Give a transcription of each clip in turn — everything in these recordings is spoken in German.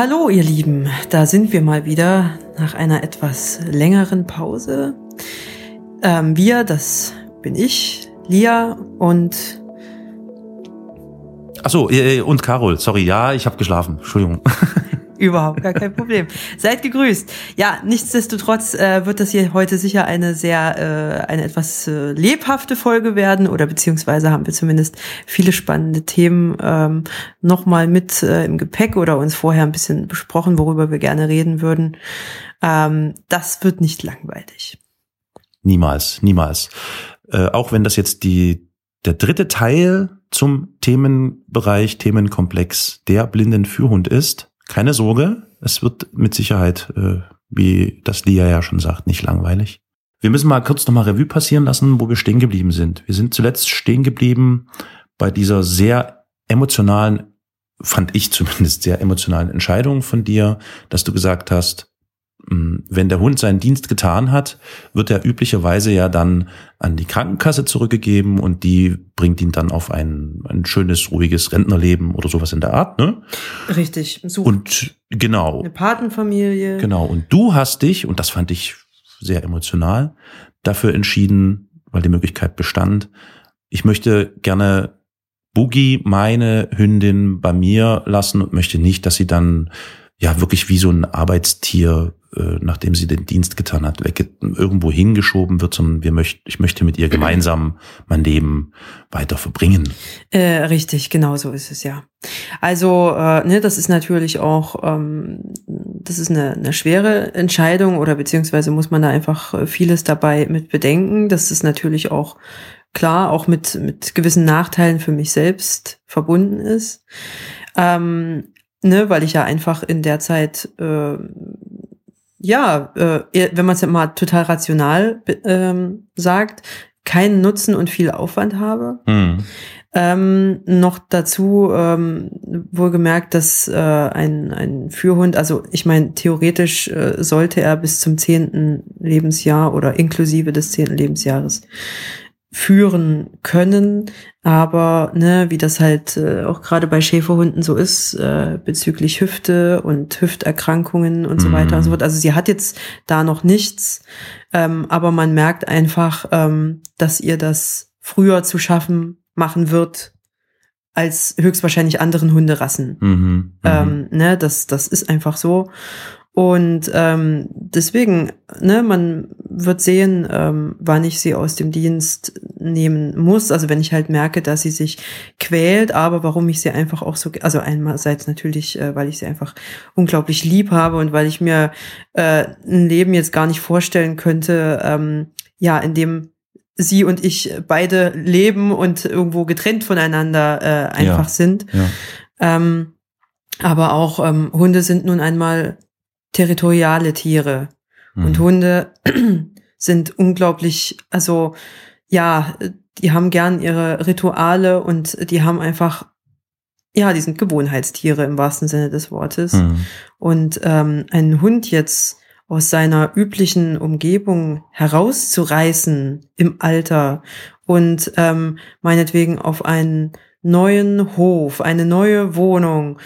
Hallo ihr Lieben, da sind wir mal wieder nach einer etwas längeren Pause. Ähm, wir, das bin ich, Lia und Achso, äh, und Carol, sorry, ja, ich habe geschlafen. Entschuldigung. Überhaupt gar kein Problem. Seid gegrüßt. Ja, nichtsdestotrotz äh, wird das hier heute sicher eine sehr, äh, eine etwas äh, lebhafte Folge werden oder beziehungsweise haben wir zumindest viele spannende Themen ähm, nochmal mit äh, im Gepäck oder uns vorher ein bisschen besprochen, worüber wir gerne reden würden. Ähm, das wird nicht langweilig. Niemals, niemals. Äh, auch wenn das jetzt die, der dritte Teil zum Themenbereich, Themenkomplex der blinden Führhund ist, keine Sorge, es wird mit Sicherheit, äh, wie das Lia ja schon sagt, nicht langweilig. Wir müssen mal kurz nochmal Revue passieren lassen, wo wir stehen geblieben sind. Wir sind zuletzt stehen geblieben bei dieser sehr emotionalen, fand ich zumindest sehr emotionalen Entscheidung von dir, dass du gesagt hast, wenn der Hund seinen Dienst getan hat, wird er üblicherweise ja dann an die Krankenkasse zurückgegeben und die bringt ihn dann auf ein, ein schönes, ruhiges Rentnerleben oder sowas in der Art, ne? Richtig. So und genau. Eine Patenfamilie. Genau. Und du hast dich, und das fand ich sehr emotional, dafür entschieden, weil die Möglichkeit bestand, ich möchte gerne Boogie, meine Hündin, bei mir lassen und möchte nicht, dass sie dann ja wirklich wie so ein Arbeitstier nachdem sie den Dienst getan hat, weg, irgendwo hingeschoben wird, sondern wir möchten, ich möchte mit ihr gemeinsam mein Leben weiter verbringen. Äh, richtig, genau so ist es ja. Also, äh, ne, das ist natürlich auch, ähm, das ist eine, eine schwere Entscheidung oder beziehungsweise muss man da einfach äh, vieles dabei mit bedenken. Das ist natürlich auch klar, auch mit, mit gewissen Nachteilen für mich selbst verbunden ist. Ähm, ne, weil ich ja einfach in der Zeit äh, ja, äh, wenn man es ja mal total rational ähm, sagt, keinen Nutzen und viel Aufwand habe. Mhm. Ähm, noch dazu ähm, wohlgemerkt, dass äh, ein, ein Führhund, also ich meine, theoretisch äh, sollte er bis zum zehnten Lebensjahr oder inklusive des zehnten Lebensjahres führen können, aber ne, wie das halt äh, auch gerade bei Schäferhunden so ist, äh, bezüglich Hüfte und Hüfterkrankungen und so weiter und so mhm. fort. Also sie hat jetzt da noch nichts, ähm, aber man merkt einfach, ähm, dass ihr das früher zu schaffen machen wird als höchstwahrscheinlich anderen Hunderassen. Mhm, mhm. ähm, ne, das, das ist einfach so. Und ähm, deswegen, ne, man wird sehen, ähm, wann ich sie aus dem Dienst nehmen muss. Also wenn ich halt merke, dass sie sich quält, aber warum ich sie einfach auch so, also einerseits natürlich, äh, weil ich sie einfach unglaublich lieb habe und weil ich mir äh, ein Leben jetzt gar nicht vorstellen könnte, ähm, ja, in dem sie und ich beide leben und irgendwo getrennt voneinander äh, einfach ja, sind. Ja. Ähm, aber auch ähm, Hunde sind nun einmal territoriale Tiere. Mhm. Und Hunde sind unglaublich, also ja, die haben gern ihre Rituale und die haben einfach, ja, die sind Gewohnheitstiere im wahrsten Sinne des Wortes. Mhm. Und ähm, einen Hund jetzt aus seiner üblichen Umgebung herauszureißen im Alter und ähm, meinetwegen auf einen neuen Hof, eine neue Wohnung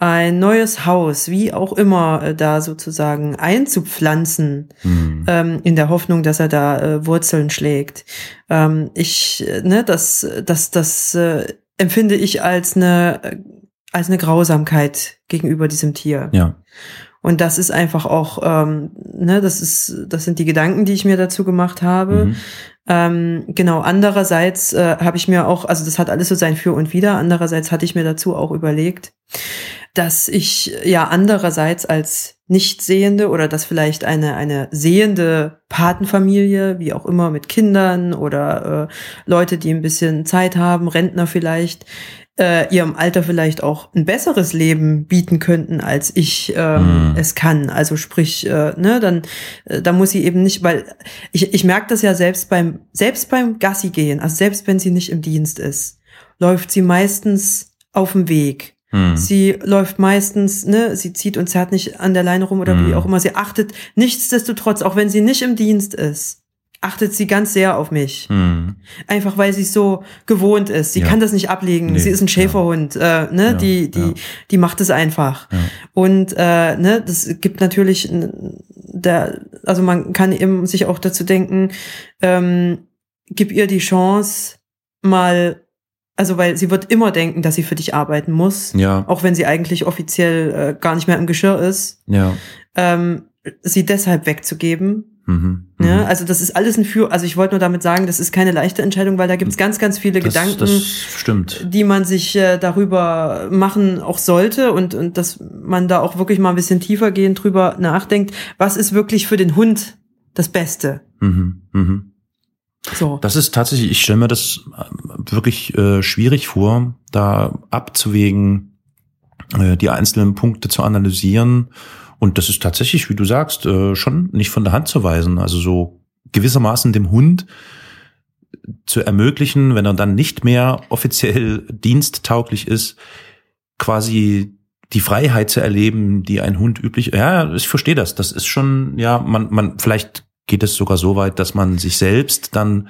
ein neues Haus, wie auch immer, äh, da sozusagen einzupflanzen, mhm. ähm, in der Hoffnung, dass er da äh, Wurzeln schlägt. Ähm, ich, äh, ne, das, das, das äh, empfinde ich als eine, äh, als eine Grausamkeit gegenüber diesem Tier. Ja. Und das ist einfach auch, ähm, ne, das ist, das sind die Gedanken, die ich mir dazu gemacht habe. Mhm. Ähm, genau, andererseits äh, habe ich mir auch, also das hat alles so sein Für und Wider, andererseits hatte ich mir dazu auch überlegt, dass ich ja andererseits als Nichtsehende oder dass vielleicht eine, eine sehende Patenfamilie, wie auch immer, mit Kindern oder äh, Leute, die ein bisschen Zeit haben, Rentner vielleicht, äh, ihrem Alter vielleicht auch ein besseres Leben bieten könnten, als ich ähm, mm. es kann. Also sprich, äh, ne, dann äh, da muss sie eben nicht, weil ich, ich merke das ja selbst beim selbst beim Gassi gehen, also selbst wenn sie nicht im Dienst ist, läuft sie meistens auf dem Weg hm. Sie läuft meistens, ne, sie zieht und zerrt nicht an der Leine rum oder hm. wie auch immer. Sie achtet nichtsdestotrotz, auch wenn sie nicht im Dienst ist, achtet sie ganz sehr auf mich. Mhm. Einfach weil sie so gewohnt ist. Sie Ja. kann das nicht ablegen. Nee, sie ist ein Schäferhund. Äh, ne? Ja, Die, die, ja. die macht es einfach. Ja. Und äh, ne, das gibt natürlich der, also man kann eben sich auch dazu denken, ähm, gib ihr die Chance mal, also weil sie wird immer denken, dass sie für dich arbeiten muss, Ja, auch wenn sie eigentlich offiziell äh, gar nicht mehr im Geschirr ist, ja. ähm, sie deshalb wegzugeben. Mhm. Ne? mhm. Also das ist alles ein Für, also ich wollte nur damit sagen, das ist keine leichte Entscheidung, weil da gibt's ganz, ganz viele das, Gedanken, Das stimmt. die man sich äh, darüber machen auch sollte und, und dass man da auch wirklich mal ein bisschen tiefer gehen drüber nachdenkt, was ist wirklich für den Hund das Beste. Mhm. Mhm. So. Das ist tatsächlich, ich stelle mir das äh, wirklich äh, schwierig vor, da abzuwägen, äh, die einzelnen Punkte zu analysieren. Und das ist tatsächlich, wie du sagst, äh, schon nicht von der Hand zu weisen. Also so gewissermaßen dem Hund zu ermöglichen, wenn er dann nicht mehr offiziell diensttauglich ist, quasi die Freiheit zu erleben, die ein Hund üblich. Ja, ich verstehe das. Das ist schon, ja, man, man, vielleicht geht es sogar so weit, dass man sich selbst dann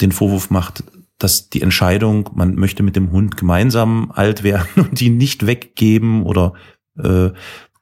den Vorwurf macht, dass die Entscheidung, man möchte mit dem Hund gemeinsam alt werden und ihn nicht weggeben oder äh,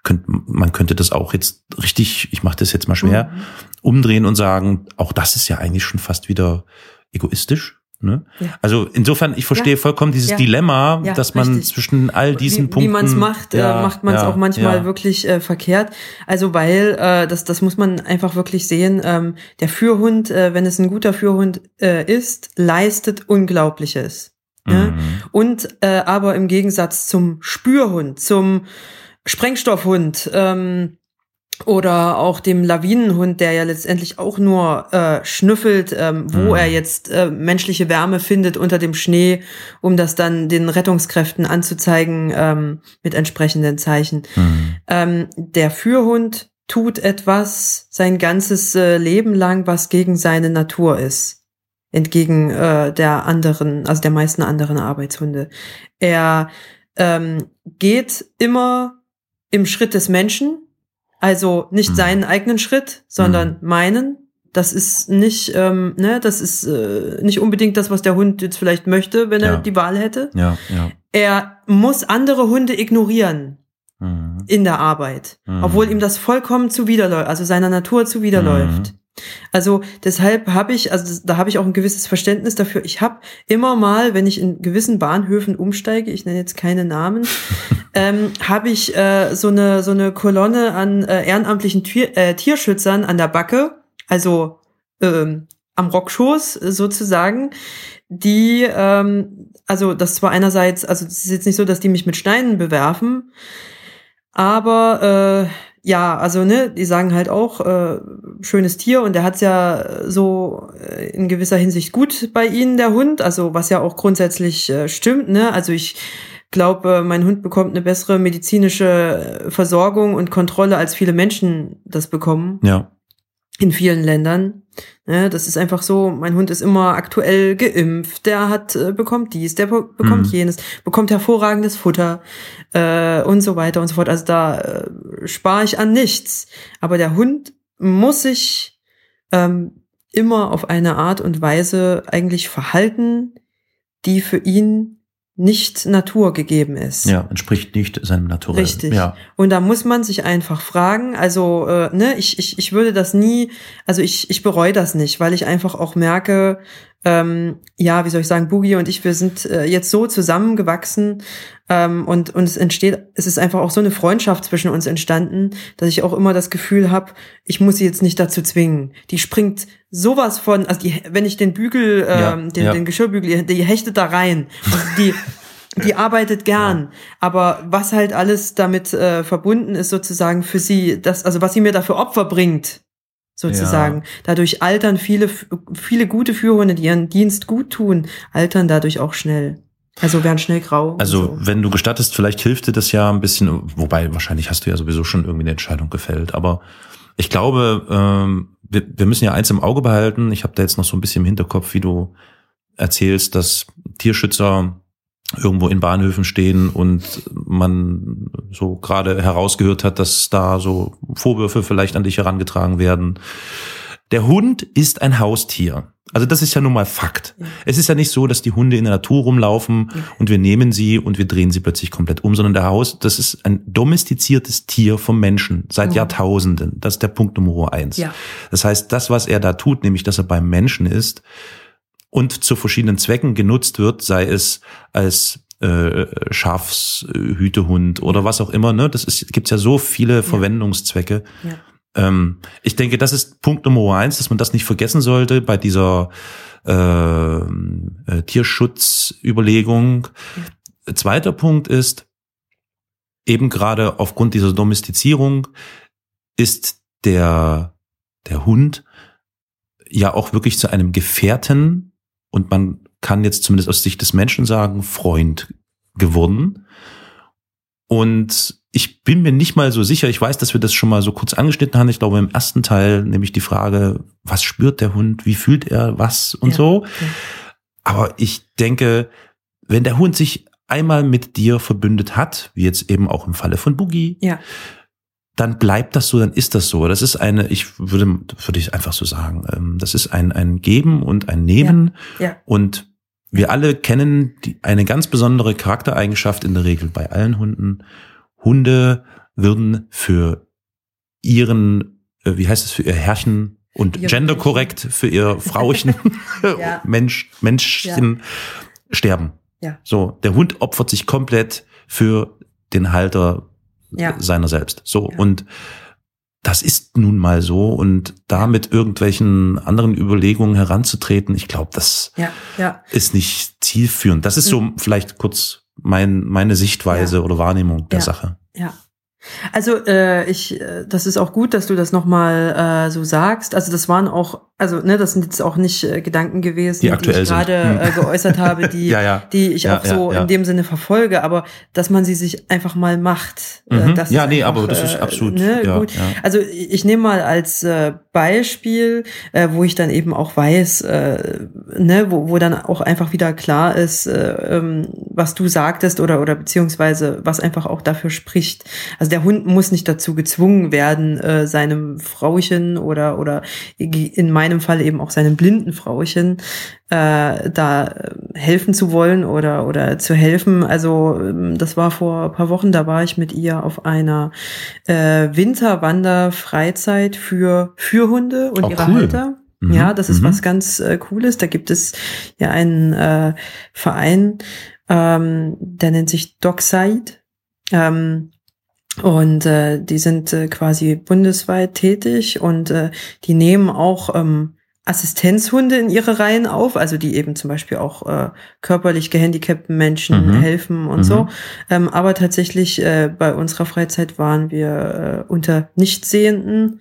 könnt, man könnte das auch jetzt richtig, ich mache das jetzt mal schwer, Mhm. umdrehen und sagen, auch das ist ja eigentlich schon fast wieder egoistisch. Ne? Ja. Also insofern, ich verstehe Ja. vollkommen dieses Ja. Dilemma, dass man richtig. zwischen all diesen wie, Punkten. Wie man es macht, äh, macht man es auch manchmal wirklich äh, verkehrt. Also weil, äh, das, das muss man einfach wirklich sehen, ähm, der Führhund, äh, wenn es ein guter Führhund äh, ist, leistet Unglaubliches. Ne? Mhm. Und äh, aber im Gegensatz zum Spürhund, zum Sprengstoffhund ähm, oder auch dem Lawinenhund, der ja letztendlich auch nur äh, schnüffelt, ähm, wo Mhm. er jetzt äh, menschliche Wärme findet unter dem Schnee, um das dann den Rettungskräften anzuzeigen ähm, mit entsprechenden Zeichen. Mhm. Ähm, der Führhund tut etwas sein ganzes äh, Leben lang, was gegen seine Natur ist. Entgegen äh, der anderen, also der meisten anderen Arbeitshunde. Er ähm, geht immer im Schritt des Menschen, also nicht Mhm. seinen eigenen Schritt, sondern meinen. Das ist nicht, ähm, ne, das ist äh, nicht unbedingt das, was der Hund jetzt vielleicht möchte, wenn Ja. er die Wahl hätte. Ja, ja. Er muss andere Hunde ignorieren Mhm. in der Arbeit, Mhm. obwohl ihm das vollkommen zuwiderläuft, also seiner Natur zuwiderläuft. Mhm. Also deshalb habe ich, also da habe ich auch ein gewisses Verständnis dafür. Ich habe immer mal, wenn ich in gewissen Bahnhöfen umsteige, ich nenne jetzt keine Namen, ähm, habe ich äh, so eine so eine Kolonne an äh, ehrenamtlichen Tier, äh, Tierschützern an der Backe, also ähm, am Rockschoß sozusagen, die ähm, also das zwar einerseits, also es ist jetzt nicht so, dass die mich mit Steinen bewerfen, aber äh, ja, also ne, die sagen halt auch äh, schönes Tier und der hat's ja so äh, in gewisser Hinsicht gut bei ihnen der Hund, also was ja auch grundsätzlich äh, stimmt, ne? Also ich glaube, mein Hund bekommt eine bessere medizinische Versorgung und Kontrolle als viele Menschen das bekommen Ja. in vielen Ländern. Ne, das ist einfach so, mein Hund ist immer aktuell geimpft, der hat äh, bekommt dies, der be bekommt Mhm. jenes, bekommt hervorragendes Futter äh, und so weiter und so fort. Also da äh, spare ich an nichts. Aber der Hund muss sich ähm, immer auf eine Art und Weise eigentlich verhalten, die für ihn nicht naturgegeben ist. Ja, entspricht nicht seinem Naturell. Richtig. Ja. Und da muss man sich einfach fragen, also äh, ne, ich, ich, ich würde das nie, also ich, ich bereue das nicht, weil ich einfach auch merke, ähm, ja, wie soll ich sagen, Boogie und ich, wir sind äh, jetzt so zusammengewachsen ähm, und, und es entsteht, es ist einfach auch so eine Freundschaft zwischen uns entstanden, dass ich auch immer das Gefühl habe, ich muss sie jetzt nicht dazu zwingen. Die springt sowas von, also die, wenn ich den Bügel, ähm, Ja, den, ja. den Geschirrbügel, die hechtet da rein. Und die, die arbeitet gern, aber was halt alles damit äh, verbunden ist, sozusagen für sie, das, also was sie mir dafür Opfer bringt, sozusagen. Dadurch altern viele, viele gute Führhunde, die ihren Dienst gut tun, altern dadurch auch schnell. Also werden schnell grau. Also, so. wenn du gestattest, vielleicht hilft dir das ja ein bisschen, wobei wahrscheinlich hast du ja sowieso schon irgendwie eine Entscheidung gefällt. Aber ich glaube, ähm, wir, wir müssen ja eins im Auge behalten. Ich habe da jetzt noch so ein bisschen im Hinterkopf, wie du erzählst, dass Tierschützer irgendwo in Bahnhöfen stehen und man so gerade herausgehört hat, dass da so Vorwürfe vielleicht an dich herangetragen werden. Der Hund ist ein Haustier. Also das ist ja nun mal Fakt. Ja. Es ist ja nicht so, dass die Hunde in der Natur rumlaufen ja. und wir nehmen sie und wir drehen sie plötzlich komplett um, sondern der Haus, das ist ein domestiziertes Tier vom Menschen seit mhm. Jahrtausenden. Das ist der Punkt Nummer eins. Ja. Das heißt, das, was er da tut, nämlich, dass er beim Menschen ist und zu verschiedenen Zwecken genutzt wird, sei es als äh, Schafshütehund oder was auch immer, ne? Das ist, gibt's ja so viele Verwendungszwecke. Ja ähm, ich denke, das ist Punkt Nummer eins, dass man das nicht vergessen sollte bei dieser äh, äh, Tierschutzüberlegung. Mhm. Zweiter Punkt ist, eben gerade aufgrund dieser Domestizierung ist der, der Hund ja auch wirklich zu einem Gefährten und man kann jetzt zumindest aus Sicht des Menschen sagen, Freund geworden. Und ich bin mir nicht mal so sicher, ich weiß, dass wir das schon mal so kurz angeschnitten haben. Ich glaube, im ersten Teil nämlich die Frage, was spürt der Hund, wie fühlt er was und ja, so. Okay. Aber ich denke, wenn der Hund sich einmal mit dir verbündet hat, wie jetzt eben auch im Falle von Boogie, ja. Dann bleibt das so, dann ist das so. Das ist eine, ich würde, würde ich einfach so sagen, ähm, das ist ein, ein Geben und ein Nehmen. Ja. ja. Und wir alle kennen die, eine ganz besondere Charaktereigenschaft in der Regel bei allen Hunden. Hunde würden für ihren, äh, wie heißt es, für ihr Herrchen und genderkorrekt für ihr Frauchen, ja. Mensch, Menschchen sterben. Ja. So, der Hund opfert sich komplett für den Halter ja. seiner selbst. So, ja. und das ist nun mal so und da mit irgendwelchen anderen Überlegungen heranzutreten, ich glaube, das ja, ja. ist nicht zielführend. Das ist so mhm. vielleicht kurz mein, meine Sichtweise ja. oder Wahrnehmung der. Sache. Ja. Also äh, ich, äh, das ist auch gut, dass du das nochmal äh, so sagst. Also das waren auch also ne, das sind jetzt auch nicht äh, Gedanken gewesen, die, die ich gerade hm. äh, geäußert habe, die, ja, ja. die ich ja, auch so in dem Sinne verfolge, aber dass man sie sich einfach mal macht. Äh, mhm. das ja, nee, einfach, aber das ist äh, absolut ne, gut. Also ich nehme mal als äh, Beispiel, äh, wo ich dann eben auch weiß, äh, ne, wo, wo dann auch einfach wieder klar ist, äh, ähm, was du sagtest oder oder beziehungsweise was einfach auch dafür spricht. Also der Hund muss nicht dazu gezwungen werden, äh, seinem Frauchen oder oder in meinem Fall eben auch seinem blinden Frauchen äh, da äh, helfen zu wollen oder oder zu helfen. Also ähm, das war vor paar Wochen, da war ich mit ihr auf einer äh, Winterwanderfreizeit für für Hunde und oh, ihre cool. Halter. Mhm. Ja, das ist mhm. was ganz äh, Cooles. Da gibt es ja einen äh, Verein, ähm, der nennt sich Dockside. Ähm, und äh, die sind äh, quasi bundesweit tätig und äh, die nehmen auch ähm, Assistenzhunde in ihre Reihen auf, also die eben zum Beispiel auch äh, körperlich gehandicapten Menschen mhm. helfen und mhm. so. Ähm, aber tatsächlich äh, bei unserer Freizeit waren wir äh, unter Nichtsehenden.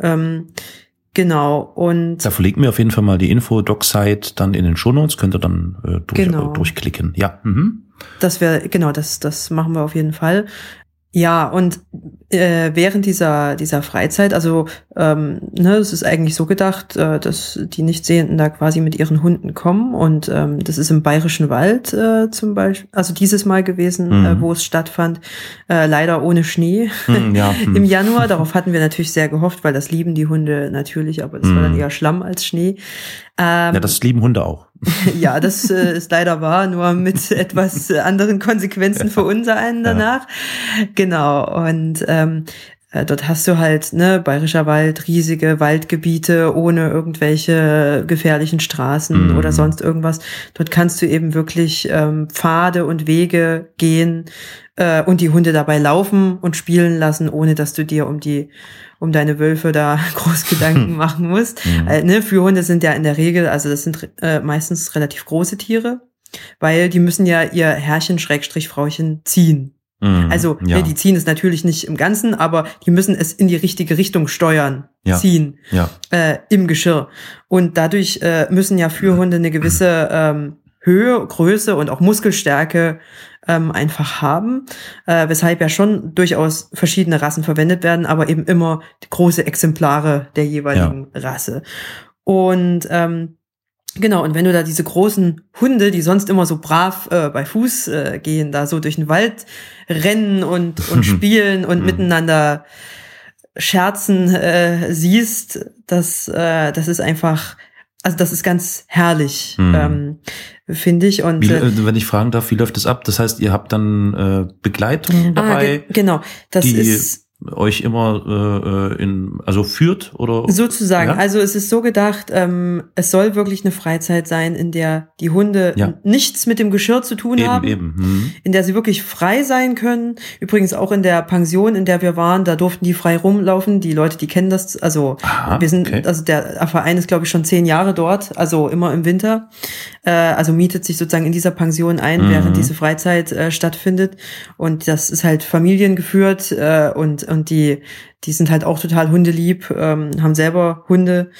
Ähm, genau. Und da verlegen wir auf jeden Fall mal die Info Docsite dann in den Shownotes, könnt ihr dann äh, durch, genau. durchklicken. Ja. Mhm. Das wäre genau das. Das machen wir auf jeden Fall. Ja, und äh, während dieser dieser Freizeit, also ähm, ne, es ist eigentlich so gedacht, äh, dass die Nichtsehenden da quasi mit ihren Hunden kommen und ähm, das ist im Bayerischen Wald äh, zum Beispiel, also dieses Mal gewesen, äh, mhm. äh, wo es stattfand, äh, leider ohne Schnee mhm, ja, im mhm. Januar. Darauf hatten wir natürlich sehr gehofft, weil das lieben die Hunde natürlich, aber das war dann mhm. eher Schlamm als Schnee. Ähm, ja, das lieben Hunde auch. ja, das äh, ist leider wahr, nur mit etwas anderen Konsequenzen für unser einen danach. Ja. Genau. Und ähm, äh, dort hast du halt, ne, Bayerischer Wald, riesige Waldgebiete ohne irgendwelche gefährlichen Straßen mhm. oder sonst irgendwas. Dort kannst du eben wirklich ähm, Pfade und Wege gehen äh, und die Hunde dabei laufen und spielen lassen, ohne dass du dir um die um deine Wölfe da groß Gedanken machen musst. Mhm. Äh, ne, Führhunde sind ja in der Regel, also das sind äh, meistens relativ große Tiere, weil die müssen ja ihr Herrchen Schrägstrich Frauchen ziehen. Mhm, also ja. ziehen es natürlich nicht im Ganzen, aber die müssen es in die richtige Richtung steuern, ja. ziehen ja. Äh, im Geschirr. Und dadurch äh, müssen ja Führhunde eine gewisse ähm, Höhe, Größe und auch Muskelstärke ähm, einfach haben, äh, weshalb ja schon durchaus verschiedene Rassen verwendet werden, aber eben immer große Exemplare der jeweiligen. Rasse. Und ähm, Genau, und wenn du da diese großen Hunde, die sonst immer so brav äh, bei Fuß äh, gehen, da so durch den Wald rennen und, und spielen und mhm. miteinander Scherzen äh, siehst, das, äh, das ist einfach, also das ist ganz herrlich, Mhm. ähm, finde ich. Und Wie, äh, äh, wenn ich fragen darf, wie läuft das ab? Das heißt, ihr habt dann äh, Begleitung ah, dabei, ge genau, das ist euch immer äh, in also führt oder Sozusagen. Ja? Also es ist so gedacht, ähm, es soll wirklich eine Freizeit sein, in der die Hunde Ja. nichts mit dem Geschirr zu tun eben haben. eben. Hm. in der sie wirklich frei sein können. Übrigens auch in der Pension, in der wir waren, da durften die frei rumlaufen. Die Leute, die kennen das, also Aha, wir sind, okay. also der Verein ist glaube ich schon zehn Jahre dort, also immer im Winter. Äh, also mietet sich sozusagen in dieser Pension ein, Mhm. während diese Freizeit äh, stattfindet. Und das ist halt familiengeführt äh, und und die die sind halt auch total hundelieb, ähm, haben selber Hunde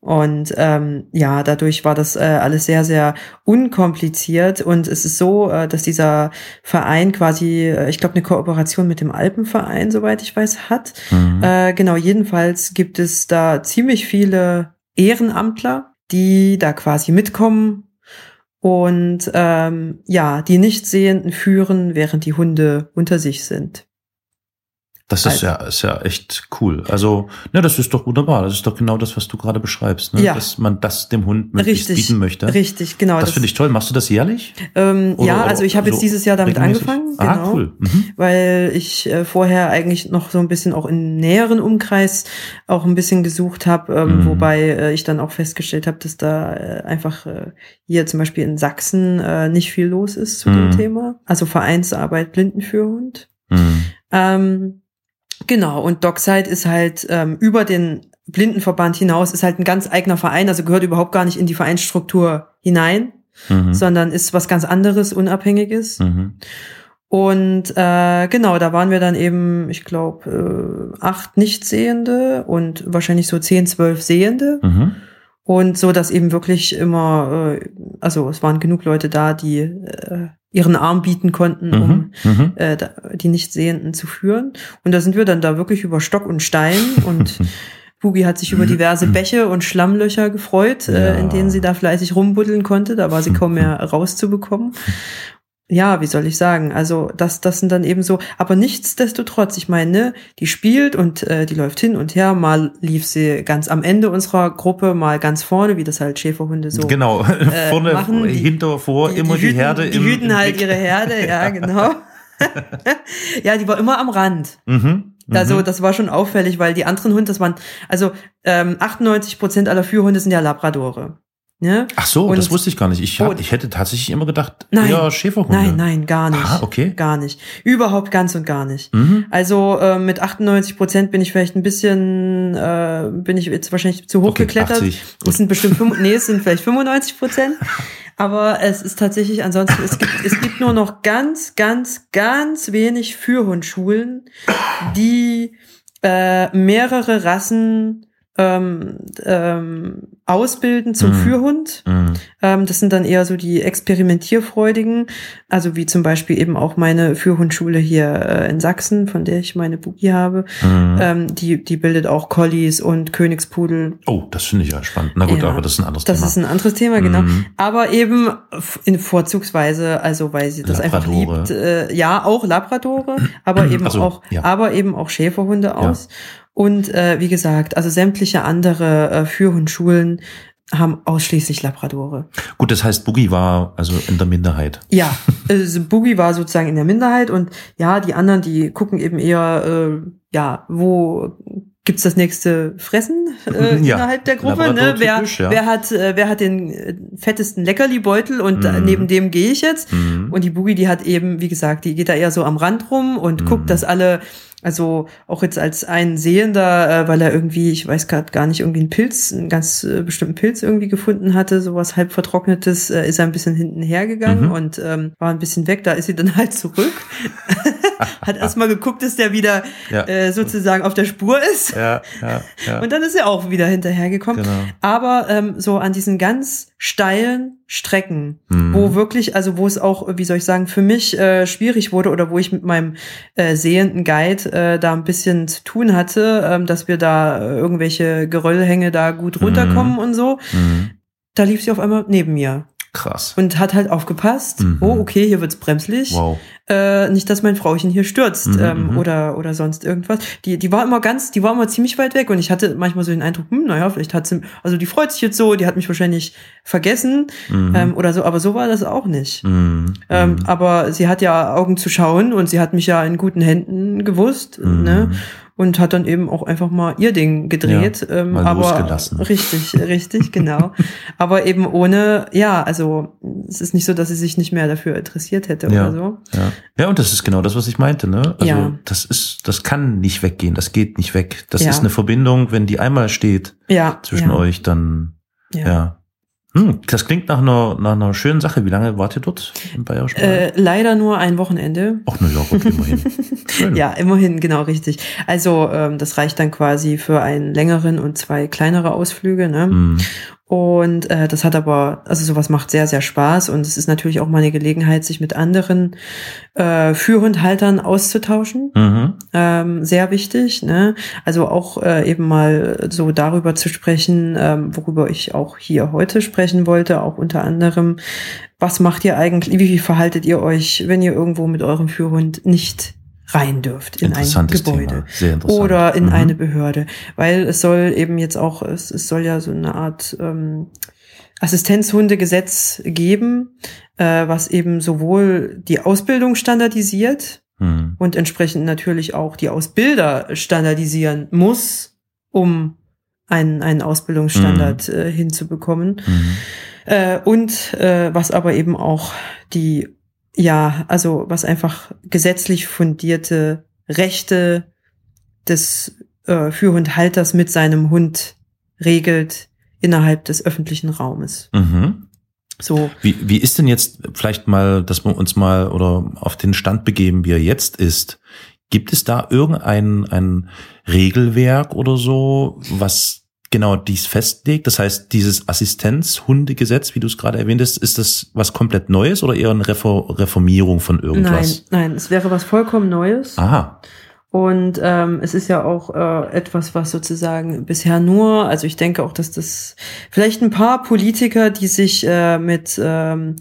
und ähm, ja, dadurch war das äh, alles sehr, sehr unkompliziert. Und es ist so, äh, dass dieser Verein quasi, äh, ich glaube, eine Kooperation mit dem Alpenverein, soweit ich weiß, hat. Mhm. Äh, genau, jedenfalls gibt es da ziemlich viele Ehrenamtler, die da quasi mitkommen und ähm, ja, die Nichtsehenden führen, während die Hunde unter sich sind. Das ist Also- ja, ist ja echt cool. Also, ne, das ist doch wunderbar. Das ist doch genau das, was du gerade beschreibst, ne? Ja. dass man das dem Hund möglichst Richtig, bieten möchte. Richtig, genau. Das, finde ich toll. Machst du das jährlich? Ähm, Oder- ja, also ich habe jetzt so dieses Jahr damit regelmäßig? angefangen, Ah, genau, cool. Mhm. weil ich äh, vorher eigentlich noch so ein bisschen auch im näheren Umkreis auch ein bisschen gesucht habe, ähm, Mhm. wobei äh, ich dann auch festgestellt habe, dass da äh, einfach äh, hier zum Beispiel in Sachsen äh, nicht viel los ist zu dem Mhm. Thema. Also Vereinsarbeit Blindenführhund. Mhm. Ähm, genau, und Dockside ist halt ähm, über den Blindenverband hinaus, ist halt ein ganz eigener Verein, also gehört überhaupt gar nicht in die Vereinsstruktur hinein, Mhm. sondern ist was ganz anderes, Unabhängiges. Mhm. Und äh, genau, da waren wir dann eben, ich glaube, äh, acht Nichtsehende und wahrscheinlich so zehn, zwölf Sehende. Mhm. Und so, dass eben wirklich immer, äh, also es waren genug Leute da, die äh, ihren Arm bieten konnten, um Mhm. Mhm. äh, da- die Nichtsehenden zu führen. Und da sind wir dann da wirklich über Stock und Stein und Boogie hat sich über diverse Bäche und Schlammlöcher gefreut, äh, Ja. in denen sie da fleißig rumbuddeln konnte. Da war sie kaum mehr rauszubekommen. Ja, wie soll ich sagen? Also das, das sind dann eben so, aber nichtsdestotrotz, ich meine, ne, die spielt und äh, die läuft hin und her. Mal lief sie ganz am Ende unserer Gruppe, mal ganz vorne, wie das halt Schäferhunde so Genau. Vorne, machen die- hinter, vor, immer die, hüten, Herde. Die im- hüten halt Blick. ihre Herde, ja, genau. ja, die war immer am Rand. Mhm. Also Mhm. das war schon auffällig, weil die anderen Hunde, das waren, also ähm, 98 Prozent aller Führhunde sind ja Labradore. Ne? Ach so, Und- das wusste ich gar nicht. Ich, hab, Oh. ich hätte tatsächlich immer gedacht, Nein. ja, Schäferhunde. Nein, nein, gar nicht. Ah, okay. Gar nicht. Überhaupt ganz und gar nicht. Mhm. Also äh, mit 98 Prozent bin ich vielleicht ein bisschen, äh, bin ich jetzt wahrscheinlich zu hoch Okay, geklettert. 80, gut. Es sind bestimmt, fünf, nee, es sind vielleicht 95 Prozent. Aber es ist tatsächlich ansonsten, es gibt, es gibt nur noch ganz, ganz, ganz wenig Führhundschulen, die äh, mehrere Rassen ähm, ähm, ausbilden zum Mhm. Führhund. Mhm. Ähm, das sind dann eher so die Experimentierfreudigen, also wie zum Beispiel eben auch meine Führhundschule hier äh, in Sachsen, von der ich meine Boogie habe. Mhm. Ähm, die, die bildet auch Collies und Königspudel. Oh, das finde ich ja spannend. Na gut, Ja, aber das ist ein anderes Das Thema. ist ein anderes Thema, genau. Mhm. Aber eben in vorzugsweise, also weil sie das einfach Labradore. liebt. Äh, ja, auch Labradore, aber eben so, auch, ja. aber eben auch Schäferhunde aus. Und äh, wie gesagt, also sämtliche andere äh, Führhundschulen haben ausschließlich Labradore. Gut, das heißt, Boogie war also in der Minderheit. Ja, also Boogie war sozusagen in der Minderheit und ja, die anderen, die gucken eben eher, äh, ja, wo gibt's das nächste Fressen äh, Ja, innerhalb der Gruppe, ne? Wer, ja. wer hat, äh, wer hat den äh, fettesten Leckerli-Beutel und Mhm. neben dem gehe ich jetzt. Mhm. Und die Boogie, die hat eben, wie gesagt, die geht da eher so am Rand rum und Mhm. guckt, dass alle, also auch jetzt als ein Sehender, äh, weil er irgendwie, ich weiß gerade gar nicht, irgendwie einen Pilz, einen ganz äh, bestimmten Pilz irgendwie gefunden hatte, sowas halb vertrocknetes, äh, ist er ein bisschen hinten hergegangen Mhm. und ähm, war ein bisschen weg. Da ist sie dann halt zurück. hat erstmal geguckt, dass der wieder Ja. äh, sozusagen auf der Spur ist. Ja, ja, ja. Und dann ist er auch wieder hinterhergekommen. Genau. Aber ähm, so an diesen ganz steilen Strecken, Mhm. wo wirklich, also wo es auch, wie soll ich sagen, für mich äh, schwierig wurde oder wo ich mit meinem äh, sehenden Guide äh, da ein bisschen zu tun hatte, ähm, dass wir da irgendwelche Geröllhänge da gut runterkommen und so, Mhm. da lief sie auf einmal neben mir. Krass. Und hat halt aufgepasst, Mhm. oh, okay, hier wird's bremslich. Wow. Äh, nicht, dass mein Frauchen hier stürzt Mhm, ähm, mhm. oder oder sonst irgendwas. Die die war immer ganz, die war immer ziemlich weit weg und ich hatte manchmal so den Eindruck, hm, naja, vielleicht hat sie, also die freut sich jetzt so, die hat mich wahrscheinlich vergessen Mhm. ähm, oder so, aber so war das auch nicht. Mhm. Ähm, aber sie hat ja Augen zu schauen und sie hat mich ja in guten Händen gewusst, ne? Und hat dann eben auch einfach mal ihr Ding gedreht. ähm, mal aber losgelassen. richtig, richtig, genau. aber eben ohne, ja, also es ist nicht so, dass sie sich nicht mehr dafür interessiert hätte Ja. oder so. Ja. ja, und das ist genau das, was ich meinte, ne? Also Ja. das ist, das kann nicht weggehen, das geht nicht weg. Das Ja. ist eine Verbindung, wenn die einmal steht Ja. zwischen ja, euch, dann Ja. ja. Hm, das klingt nach einer, nach einer schönen Sache. Wie lange wart ihr dort im Bayerischen Wald? Äh, leider nur ein Wochenende. Ach, na ja, gut, immerhin. Ja, immerhin, genau richtig. Also ähm, das reicht dann quasi für einen längeren und zwei kleinere Ausflüge. Ne? Hm. Und äh, das hat aber, also sowas macht sehr, sehr Spaß und es ist natürlich auch mal eine Gelegenheit, sich mit anderen äh, Führhundhaltern auszutauschen. Mhm. Ähm, sehr wichtig. Ne? Also auch äh, eben mal so darüber zu sprechen, ähm, worüber ich auch hier heute sprechen wollte, auch unter anderem, was macht ihr eigentlich, wie, wie verhaltet ihr euch, wenn ihr irgendwo mit eurem Führhund nicht rein dürft in ein Gebäude. Sehr interessant. oder in Mhm. eine Behörde, weil es soll eben jetzt auch, es, es soll ja so eine Art ähm, Assistenzhundegesetz geben, äh, was eben sowohl die Ausbildung standardisiert Hm. und entsprechend natürlich auch die Ausbilder standardisieren muss, um einen, einen Ausbildungsstandard äh, hinzubekommen. Mhm. Äh, und äh, was aber eben auch die, ja, also was einfach gesetzlich fundierte Rechte des äh, Führhundhalters mit seinem Hund regelt innerhalb des öffentlichen Raumes. Mhm. So, Wie, wie ist denn jetzt vielleicht mal, dass wir uns mal oder auf den Stand begeben, wie er jetzt ist? Gibt es da irgendein ein Regelwerk oder so, was genau dies festlegt? Das heißt, dieses Assistenzhundegesetz, wie du es gerade erwähntest, ist das was komplett Neues oder eher eine Refor Reformierung von irgendwas? nein, nein, es wäre was vollkommen Neues. Aha. Und ähm, es ist ja auch äh, etwas, was sozusagen bisher nur, also ich denke auch, dass das vielleicht ein paar Politiker, die sich äh, mit, ähm,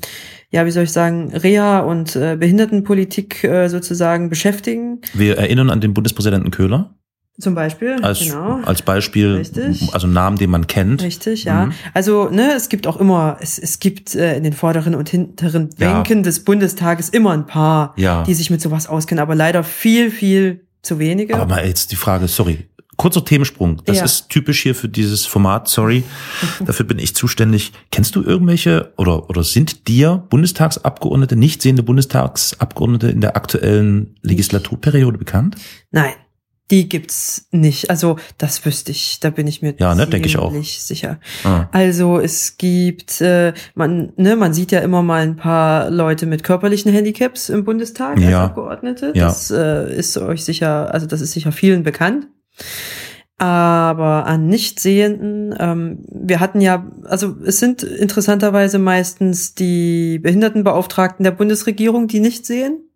ja, wie soll ich sagen, Reha und äh, Behindertenpolitik äh, sozusagen beschäftigen, Wir erinnern an den Bundespräsidenten Köhler zum Beispiel. als, genau. als Beispiel, Richtig. also Namen, den man kennt. Richtig, ja. Mhm. Also, ne, es gibt auch immer, es, es gibt äh, in den vorderen und hinteren Ja. Bänken des Bundestages immer ein paar, Ja. die sich mit sowas auskennen, aber leider viel, viel zu wenige. Aber mal jetzt die Frage, sorry, kurzer Themensprung. Das Ja. ist typisch hier für dieses Format, sorry. Dafür bin ich zuständig. Kennst du irgendwelche oder, oder sind dir Bundestagsabgeordnete, nicht sehende Bundestagsabgeordnete in der aktuellen Legislaturperiode bekannt? Nein, die gibt's nicht. Also das wüsste ich, da bin ich mir Ja, ne, denke ich auch. ziemlich sicher. Ah. Also es gibt, äh, man, ne, man sieht ja immer mal ein paar Leute mit körperlichen Handicaps im Bundestag als Ja. Abgeordnete. Ja. Das äh, ist euch sicher, also das ist sicher vielen bekannt. Aber an Nichtsehenden, ähm, wir hatten ja, also es sind interessanterweise meistens die Behindertenbeauftragten der Bundesregierung, die nicht sehen.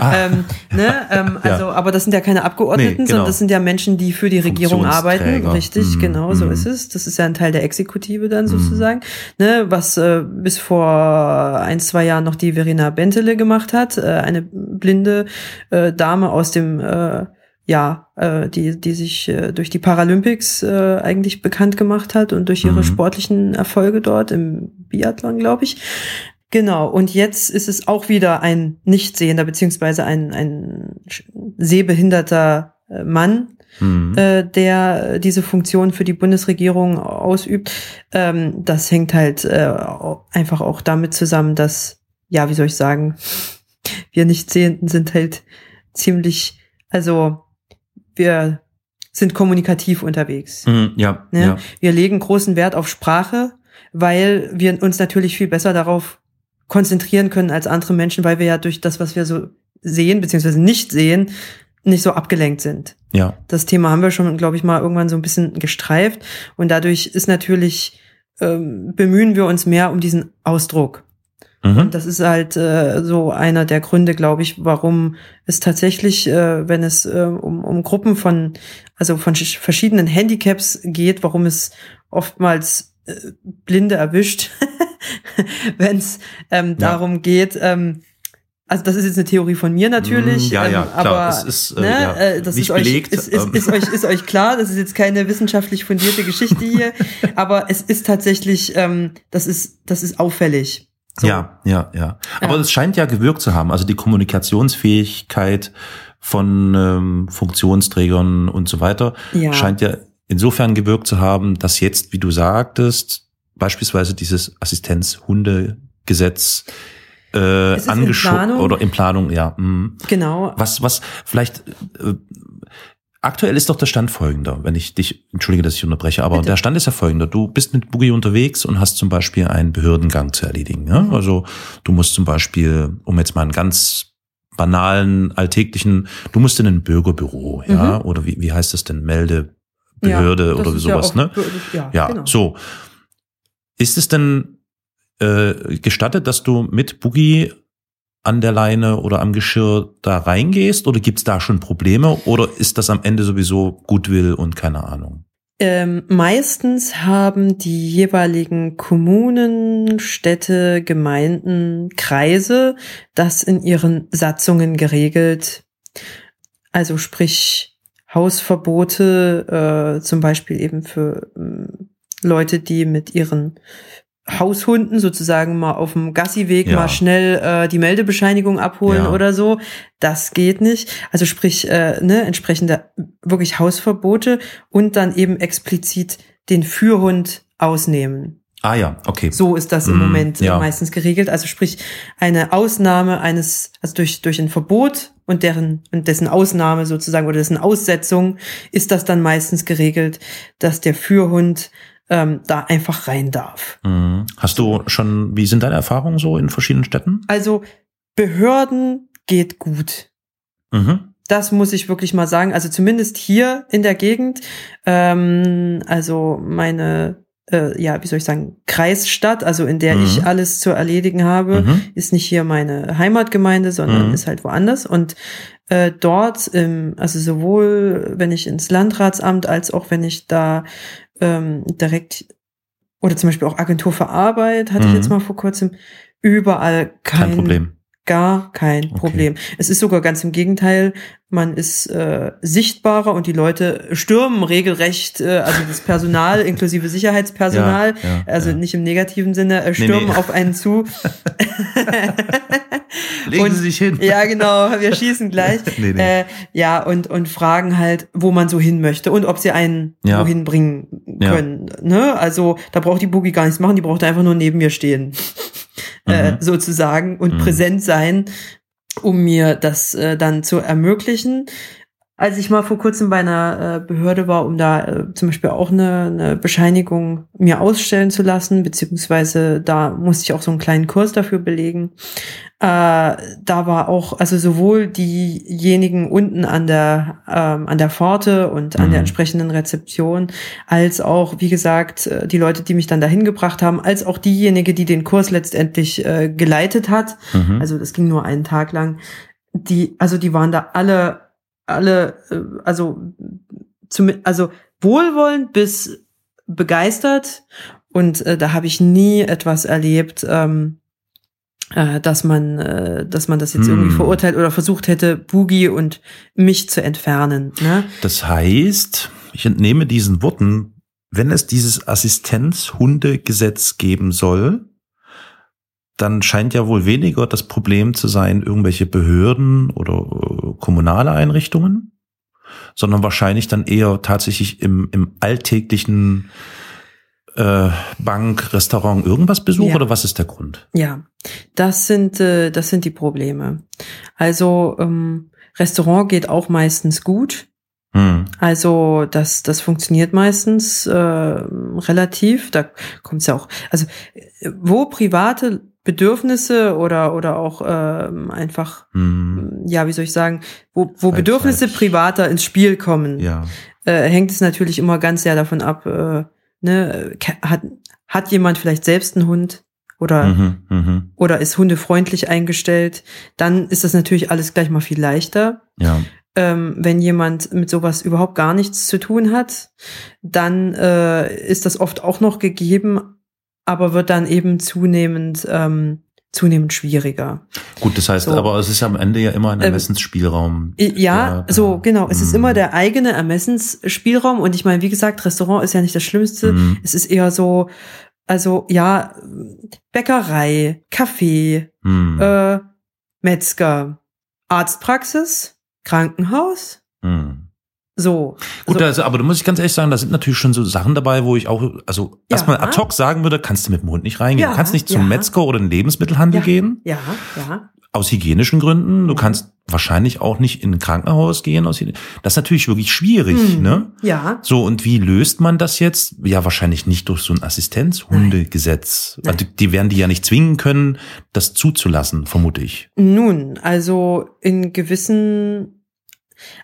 Ah, Ähm, ne, ähm, Ja. also, aber das sind ja keine Abgeordneten, Nee, genau. sondern das sind ja Menschen, die für die Regierung arbeiten. Richtig, Mhm, genau, so mhm. ist es. Das ist ja ein Teil der Exekutive dann Mhm. sozusagen. Ne, was äh, bis vor ein, zwei Jahren noch die Verena Bentele gemacht hat, äh, eine blinde äh, Dame aus dem äh, ja, äh, die, die sich äh, durch die Paralympics äh, eigentlich bekannt gemacht hat und durch ihre Mhm. sportlichen Erfolge dort im Biathlon, glaube ich. Genau, und jetzt ist es auch wieder ein Nichtsehender, beziehungsweise ein, ein sehbehinderter äh, Mann, mhm. äh, der diese Funktion für die Bundesregierung ausübt. Ähm, das hängt halt äh, einfach auch damit zusammen, dass, ja, wie soll ich sagen, wir Nichtsehenden sind halt ziemlich, also wir sind kommunikativ unterwegs. Mhm, ja, Ne? ja. Wir legen großen Wert auf Sprache, weil wir uns natürlich viel besser darauf konzentrieren können als andere Menschen, weil wir ja durch das, was wir so sehen, beziehungsweise nicht sehen, nicht so abgelenkt sind. ja. Das Thema haben wir schon, glaube ich, mal irgendwann so ein bisschen gestreift. Und dadurch ist natürlich, ähm, bemühen wir uns mehr um diesen Ausdruck. Mhm. Und das ist halt äh, so einer der Gründe, glaube ich, warum es tatsächlich, äh, wenn es äh, um, um Gruppen von, also von sch- verschiedenen Handicaps geht, warum es oftmals äh, Blinde erwischt, wenn es ähm, darum geht, ähm, also das ist jetzt eine Theorie von mir natürlich, Mm, ja, ja, ähm, klar, aber es ist, äh, ne, ja, äh, das nicht ist euch, belegt, ist, ist, ähm. ist, euch ist euch klar, das ist jetzt keine wissenschaftlich fundierte Geschichte hier, aber es ist tatsächlich, ähm, das ist das ist auffällig. So. Ja, ja, ja. Aber Ja. es scheint ja gewirkt zu haben. Also die Kommunikationsfähigkeit von ähm, Funktionsträgern und so weiter Ja. scheint ja insofern gewirkt zu haben, dass jetzt, wie du sagtest, beispielsweise dieses Assistenzhundegesetz äh, angeschoben Planung. oder in Planung, ja. mm. Genau. Was, was, vielleicht, äh, aktuell ist doch der Stand folgender, wenn ich dich, entschuldige, dass ich unterbreche, aber Bitte. der Stand ist ja folgender. Du bist mit Boogie unterwegs und hast zum Beispiel einen Behördengang zu erledigen. Ja? Mhm. Also du musst zum Beispiel, um jetzt mal einen ganz banalen, alltäglichen, du musst in ein Bürgerbüro, ja, oder wie, wie heißt das denn, Meldebehörde Mhm. Ja, oder ist ja sowas, auch- ne? Ja, Ja, genau. so. Ist es denn äh, gestattet, dass du mit Boogie an der Leine oder am Geschirr da reingehst oder gibt's da schon Probleme oder ist das am Ende sowieso Gutwill und keine Ahnung? Ähm, meistens haben die jeweiligen Kommunen, Städte, Gemeinden, Kreise das in ihren Satzungen geregelt. Also sprich Hausverbote, äh, zum Beispiel eben für ähm, Leute, die mit ihren Haushunden sozusagen mal auf dem Gassiweg Ja. mal schnell äh, die Meldebescheinigung abholen Ja. oder so. Das geht nicht. Also sprich, äh, ne, entsprechende wirklich Hausverbote und dann eben explizit den Führhund ausnehmen. Ah ja, okay. So ist das im Mm, Moment äh, ja. meistens geregelt. Also sprich, eine Ausnahme eines, also durch, durch ein Verbot und deren, und dessen Ausnahme sozusagen oder dessen Aussetzung ist das dann meistens geregelt, dass der Führhund ähm, da einfach rein darf. Mhm. Hast du schon, wie sind deine Erfahrungen so in verschiedenen Städten? Also Behörden geht gut. Mhm. Das muss ich wirklich mal sagen. Also zumindest hier in der Gegend. Ähm, also meine, äh, ja, wie soll ich sagen, Kreisstadt, also in der Mhm. ich alles zu erledigen habe, Mhm. ist nicht hier meine Heimatgemeinde, sondern Mhm. ist halt woanders. Und äh, dort, ähm, also sowohl wenn ich ins Landratsamt als auch wenn ich da ähm, direkt oder zum Beispiel auch Agentur für Arbeit, hatte Mhm. ich jetzt mal vor kurzem, überall kein, Kein Problem. Gar kein Okay. Problem. Es ist sogar ganz im Gegenteil. Man ist äh, sichtbarer und die Leute stürmen regelrecht, äh, also das Personal inklusive Sicherheitspersonal, Ja, ja, also ja. nicht im negativen Sinne, äh, Nee, stürmen nee. auf einen zu. Legen und- Sie sich hin. ja, genau, wir schießen gleich. Nee, nee. Äh, ja, und, und fragen halt, wo man so hin möchte und ob sie einen Ja. wohin bringen können. Ne? Also da braucht die Boogie gar nichts machen, die braucht einfach nur neben mir stehen. Äh, Mhm. sozusagen und Mhm. präsent sein, um mir das äh, dann zu ermöglichen. Als ich mal vor kurzem bei einer äh, Behörde war, um da äh, zum Beispiel auch eine, eine Bescheinigung mir ausstellen zu lassen, beziehungsweise da musste ich auch so einen kleinen Kurs dafür belegen. Äh, da war auch, also sowohl diejenigen unten an der ähm, an der Pforte und an Mhm. der entsprechenden Rezeption, als auch, wie gesagt, äh, die Leute, die mich dann dahin gebracht haben, als auch diejenige, die den Kurs letztendlich äh, geleitet hat. Mhm. Also das ging nur einen Tag lang. Die, also die waren da alle, alle, äh, also zum, also wohlwollend bis begeistert. Und äh, da habe ich nie etwas erlebt, ähm, äh, dass man, äh, dass man das jetzt Hm. irgendwie verurteilt oder versucht hätte, Boogie und mich zu entfernen. Ne? Das heißt, ich entnehme diesen Worten, wenn es dieses Assistenzhundegesetz geben soll, dann scheint ja wohl weniger das Problem zu sein, irgendwelche Behörden oder äh, kommunale Einrichtungen, sondern wahrscheinlich dann eher tatsächlich im, im alltäglichen äh, Bank, Restaurant, irgendwas Besuch Ja. oder was ist der Grund? Ja, das sind, äh, das sind die Probleme. Also ähm, Restaurant geht auch meistens gut. Hm. Also das, das funktioniert meistens äh, relativ. Da kommt es ja auch. Also wo private Bedürfnisse oder oder auch ähm, einfach Hm. ja wie soll ich sagen, wo, wo. Bedürfnisse privater ins Spiel kommen, Ja. äh, hängt es natürlich immer ganz sehr davon ab. Äh, ne, hat hat jemand vielleicht selbst einen Hund oder Mhm, mhm. oder ist hundefreundlich eingestellt, dann ist das natürlich alles gleich mal viel leichter. Ja. Ähm, wenn jemand mit sowas überhaupt gar nichts zu tun hat, dann äh, ist das oft auch noch gegeben. Aber wird dann eben zunehmend ähm, zunehmend schwieriger. Gut, das heißt, So. aber es ist am Ende ja immer ein Ähm, Ermessensspielraum. Ja, der- so genau. Es ist immer der eigene Ermessensspielraum und ich meine, wie gesagt, Restaurant ist ja nicht das Schlimmste. Mhm. Es ist eher so, also ja, Bäckerei, Kaffee, Mhm. äh, Metzger, Arztpraxis, Krankenhaus. So. Gut, so, also, aber du musst ich ganz ehrlich sagen, da sind natürlich schon so Sachen dabei, wo ich auch, also Ja. erstmal ad hoc sagen würde, kannst du mit dem Hund nicht reingehen. Ja, du kannst nicht zum ja. Metzger oder den Lebensmittelhandel Ja. gehen, ja, ja. aus hygienischen Gründen. Du Mhm. kannst wahrscheinlich auch nicht in ein Krankenhaus gehen. Aus das ist natürlich wirklich schwierig, Mhm. ne? Ja, So, und wie löst man das jetzt? Ja, wahrscheinlich nicht durch so ein Assistenzhundegesetz. Also, die werden die ja nicht zwingen können, das zuzulassen, vermute ich. nun, also in gewissen,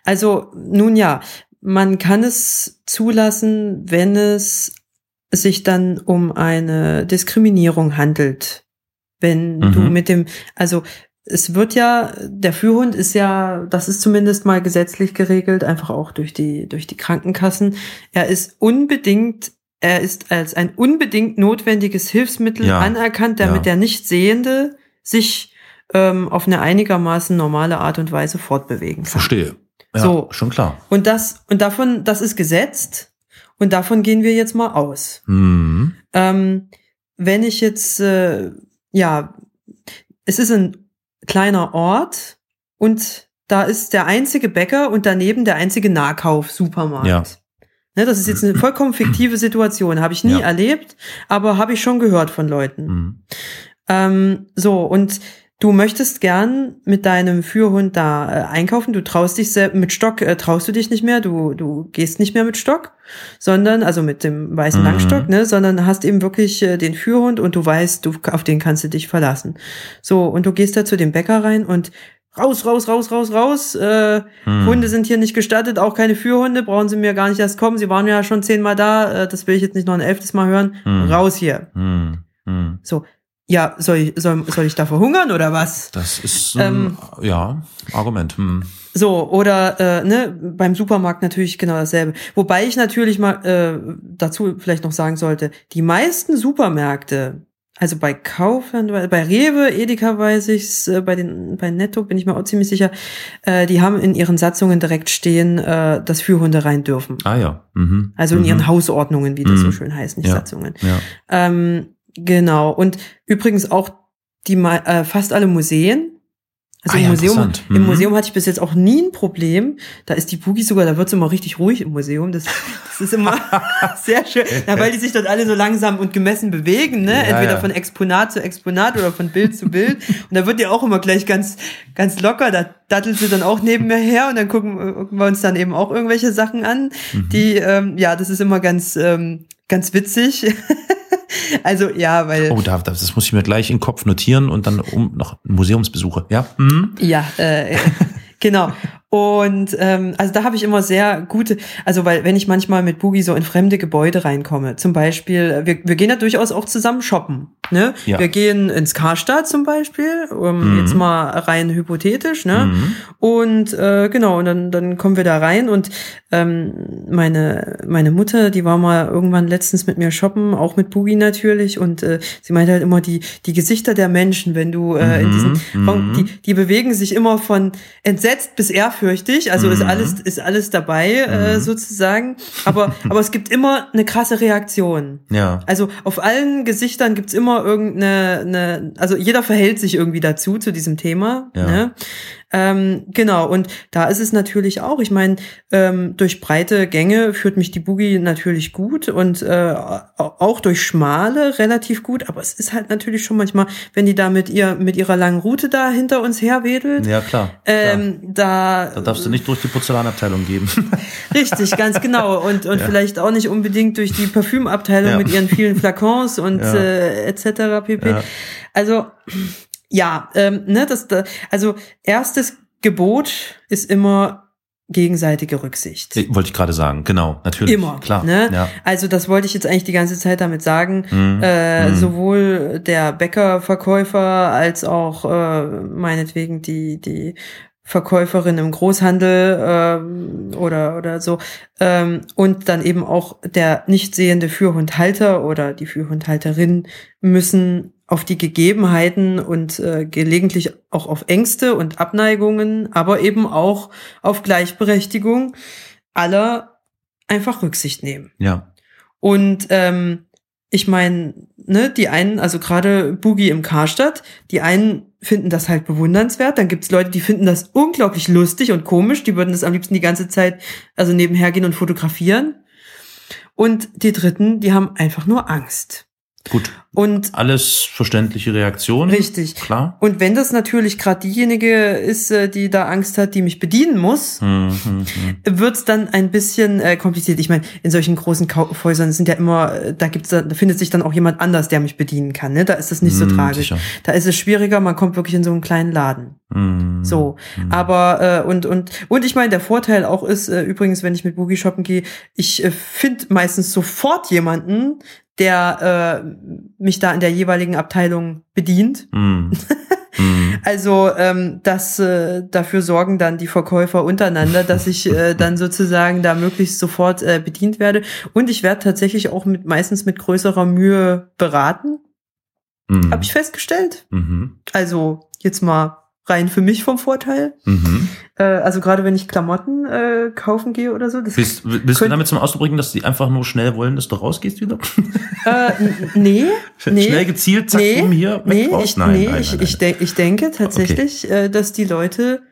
also nun ja, man kann es zulassen, wenn es sich dann um eine Diskriminierung handelt. Wenn du Mhm. mit dem, also es wird ja, der Führhund ist ja, das ist zumindest mal gesetzlich geregelt, einfach auch durch die, durch die Krankenkassen. Er ist unbedingt, er ist als ein unbedingt notwendiges Hilfsmittel Ja, anerkannt, damit ja. der Nichtsehende sich ähm, auf eine einigermaßen normale Art und Weise fortbewegen kann. Verstehe. Ja, So. schon klar. Und das, und davon, das ist gesetzt. Und davon gehen wir jetzt mal aus. Mhm. Ähm, wenn ich jetzt, äh, ja, es ist ein kleiner Ort und da ist der einzige Bäcker und daneben der einzige Nahkauf-Supermarkt. Ja. Ne, das ist jetzt eine vollkommen fiktive Situation, habe ich nie Ja. erlebt, aber habe ich schon gehört von Leuten. Mhm. Ähm, so, und du möchtest gern mit deinem Führhund da äh, einkaufen. Du traust dich sehr, mit Stock äh, traust du dich nicht mehr. Du, du gehst nicht mehr mit Stock, sondern, also mit dem weißen Mhm. Langstock, ne, sondern hast eben wirklich äh, den Führhund und du weißt, du, auf den kannst du dich verlassen. So, und du gehst da zu dem Bäcker rein und raus, raus, raus, raus, raus. Äh, Mhm. Hunde sind hier nicht gestattet, auch keine Führhunde, brauchen sie mir gar nicht erst kommen. Sie waren ja schon zehnmal da, äh, das will ich jetzt nicht noch ein elftes Mal hören. Mhm. Raus hier. Mhm. Mhm. So, ja, soll ich, soll, soll ich da verhungern oder was? Das ist ein, ja, Argument. Hm. So, oder äh, ne, beim Supermarkt natürlich genau dasselbe. Wobei ich natürlich mal äh, dazu vielleicht noch sagen sollte, die meisten Supermärkte, also bei Kaufland, bei Rewe, Edeka weiß ich's, äh, bei den bei Netto bin ich mir auch ziemlich sicher, äh, die haben in ihren Satzungen direkt stehen, äh, dass Führhunde rein dürfen. Ah ja. Mhm. Also in mhm. ihren Hausordnungen, wie das so Mhm. schön heißt, nicht Ja. Satzungen. Ja. Ähm, genau. Und übrigens auch die äh, fast alle Museen. Also Ah im ja, Museum, interessant. im Mhm. Museum hatte ich bis jetzt auch nie ein Problem. Da ist die Boogie sogar, da wird's immer richtig ruhig im Museum. Das, das ist immer sehr schön. Na, weil die sich dort alle so langsam und gemessen bewegen, ne? Ja, Entweder ja. von Exponat zu Exponat oder von Bild zu Bild. Und da wird die auch immer gleich ganz, ganz locker. Da dattelt sie dann auch neben mir her und dann gucken, gucken wir uns dann eben auch irgendwelche Sachen an. Mhm. Die, ähm, ja, das ist immer ganz, ähm, ganz witzig. also ja, weil. Oh, da, das das muss ich mir gleich in den Kopf notieren und dann um noch Museumsbesuche. Ja. Mhm. Ja, äh, genau. Und ähm, also da habe ich immer sehr gute, also weil wenn ich manchmal mit Boogie so in fremde Gebäude reinkomme, zum Beispiel, wir, wir gehen ja durchaus auch zusammen shoppen. Ne? Ja. Wir gehen ins Karstadt zum Beispiel, um, Mhm. jetzt mal rein hypothetisch, ne? Mhm. Und äh, genau, und dann, dann kommen wir da rein und ähm, meine, meine Mutter, die war mal irgendwann letztens mit mir shoppen, auch mit Boogie natürlich, und äh, sie meinte halt immer, die, die Gesichter der Menschen, wenn du äh, in diesen Mhm, mhm. die, die bewegen sich immer von entsetzt bis ehrfürchtig, also ist Mhm. alles, ist alles dabei, äh, Mhm. sozusagen. Aber, aber es gibt immer eine krasse Reaktion. Ja. Also auf allen Gesichtern gibt's immer irgendeine, eine, also jeder verhält sich irgendwie dazu, zu diesem Thema. Ja. Ne? Ähm, genau, und da ist es natürlich auch, ich meine, ähm, durch breite Gänge führt mich die Boogie natürlich gut und äh, auch durch schmale relativ gut, aber es ist halt natürlich schon manchmal, wenn die da mit ihr mit ihrer langen Route da hinter uns herwedelt, Ja, klar. klar. ähm, da, Da darfst du nicht durch die Porzellanabteilung gehen. Richtig, ganz genau. Und, und Ja. vielleicht auch nicht unbedingt durch die Parfümabteilung Ja. mit ihren vielen Flakons und Ja. äh, etc. pp. Also ja, ähm, ne, das, da, also erstes Gebot ist immer gegenseitige Rücksicht. Wollte ich gerade sagen. Genau, natürlich. Immer, Klar. ne? Ja. Also das wollte ich jetzt eigentlich die ganze Zeit damit sagen. Mhm. Äh, Mhm. Sowohl der Bäckerverkäufer als auch äh, meinetwegen die die Verkäuferin im Großhandel ähm, oder oder so ähm, und dann eben auch der nicht sehende Führhundhalter oder die Führhundhalterin müssen auf die Gegebenheiten und äh, gelegentlich auch auf Ängste und Abneigungen, aber eben auch auf Gleichberechtigung aller einfach Rücksicht nehmen. Ja. Und ähm, ich meine, ne, die einen, also gerade Boogie im Karstadt, die einen finden das halt bewundernswert. Dann gibt's Leute, die finden das unglaublich lustig und komisch. Die würden das am liebsten die ganze Zeit also nebenher gehen und fotografieren. Und die Dritten, die haben einfach nur Angst. Gut. Und Alles verständliche Reaktionen. Richtig. Klar. Und wenn das natürlich gerade diejenige ist, äh, die da Angst hat, die mich bedienen muss, Hm, hm, hm. wird's dann ein bisschen äh, kompliziert. Ich meine, in solchen großen Kaufhäusern sind ja immer, äh, da gibt's, da findet sich dann auch jemand anders, der mich bedienen kann. Ne? Da ist das nicht so Hm, tragisch. sicher. Da ist es schwieriger. Man kommt wirklich in so einen kleinen Laden. Hm, So, hm. aber äh, und und und ich meine, der Vorteil auch ist äh, übrigens, wenn ich mit Boogie shoppen gehe, ich äh, finde meistens sofort jemanden, der äh, mich da in der jeweiligen Abteilung bedient. Hm. Hm. Also ähm, das äh, dafür sorgen dann die Verkäufer untereinander, dass ich äh, dann sozusagen da möglichst sofort äh, bedient werde. Und ich werde tatsächlich auch mit meistens mit größerer Mühe beraten, Hm. habe ich festgestellt. Mhm. Also jetzt mal rein für mich vom Vorteil. Mhm. Äh, also gerade wenn ich Klamotten äh, kaufen gehe oder so. Das, Willst, willst du damit zum Ausdruck bringen, dass die einfach nur schnell wollen, dass du rausgehst wieder? äh, nee, nee. Schnell gezielt, zack, Nee, um hier, weg nee, raus? ich, nein, nee nein, ich, nein, ich, denk, ich denke tatsächlich, äh, dass die Leute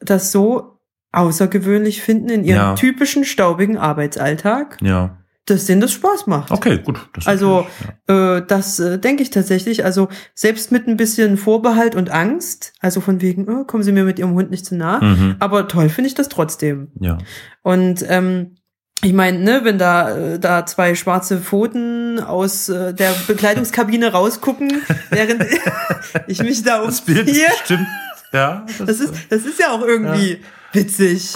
das so außergewöhnlich finden in ihrem Ja. typischen staubigen Arbeitsalltag, nein. Ja, dass denen das Spaß macht. okay, gut. Das Also, natürlich, Äh, das äh, denke ich tatsächlich. Also selbst mit ein bisschen Vorbehalt und Angst, also von wegen, oh, kommen Sie mir mit Ihrem Hund nicht zu nah. ja. Mhm. Aber toll finde ich das trotzdem. ja. Und ähm, ich meine, ne, wenn da äh, da zwei schwarze Pfoten aus äh, der Bekleidungskabine rausgucken, während ich mich da Das Bild ist umziehe, bestimmt, ja. das ist das ist ja auch irgendwie witzig.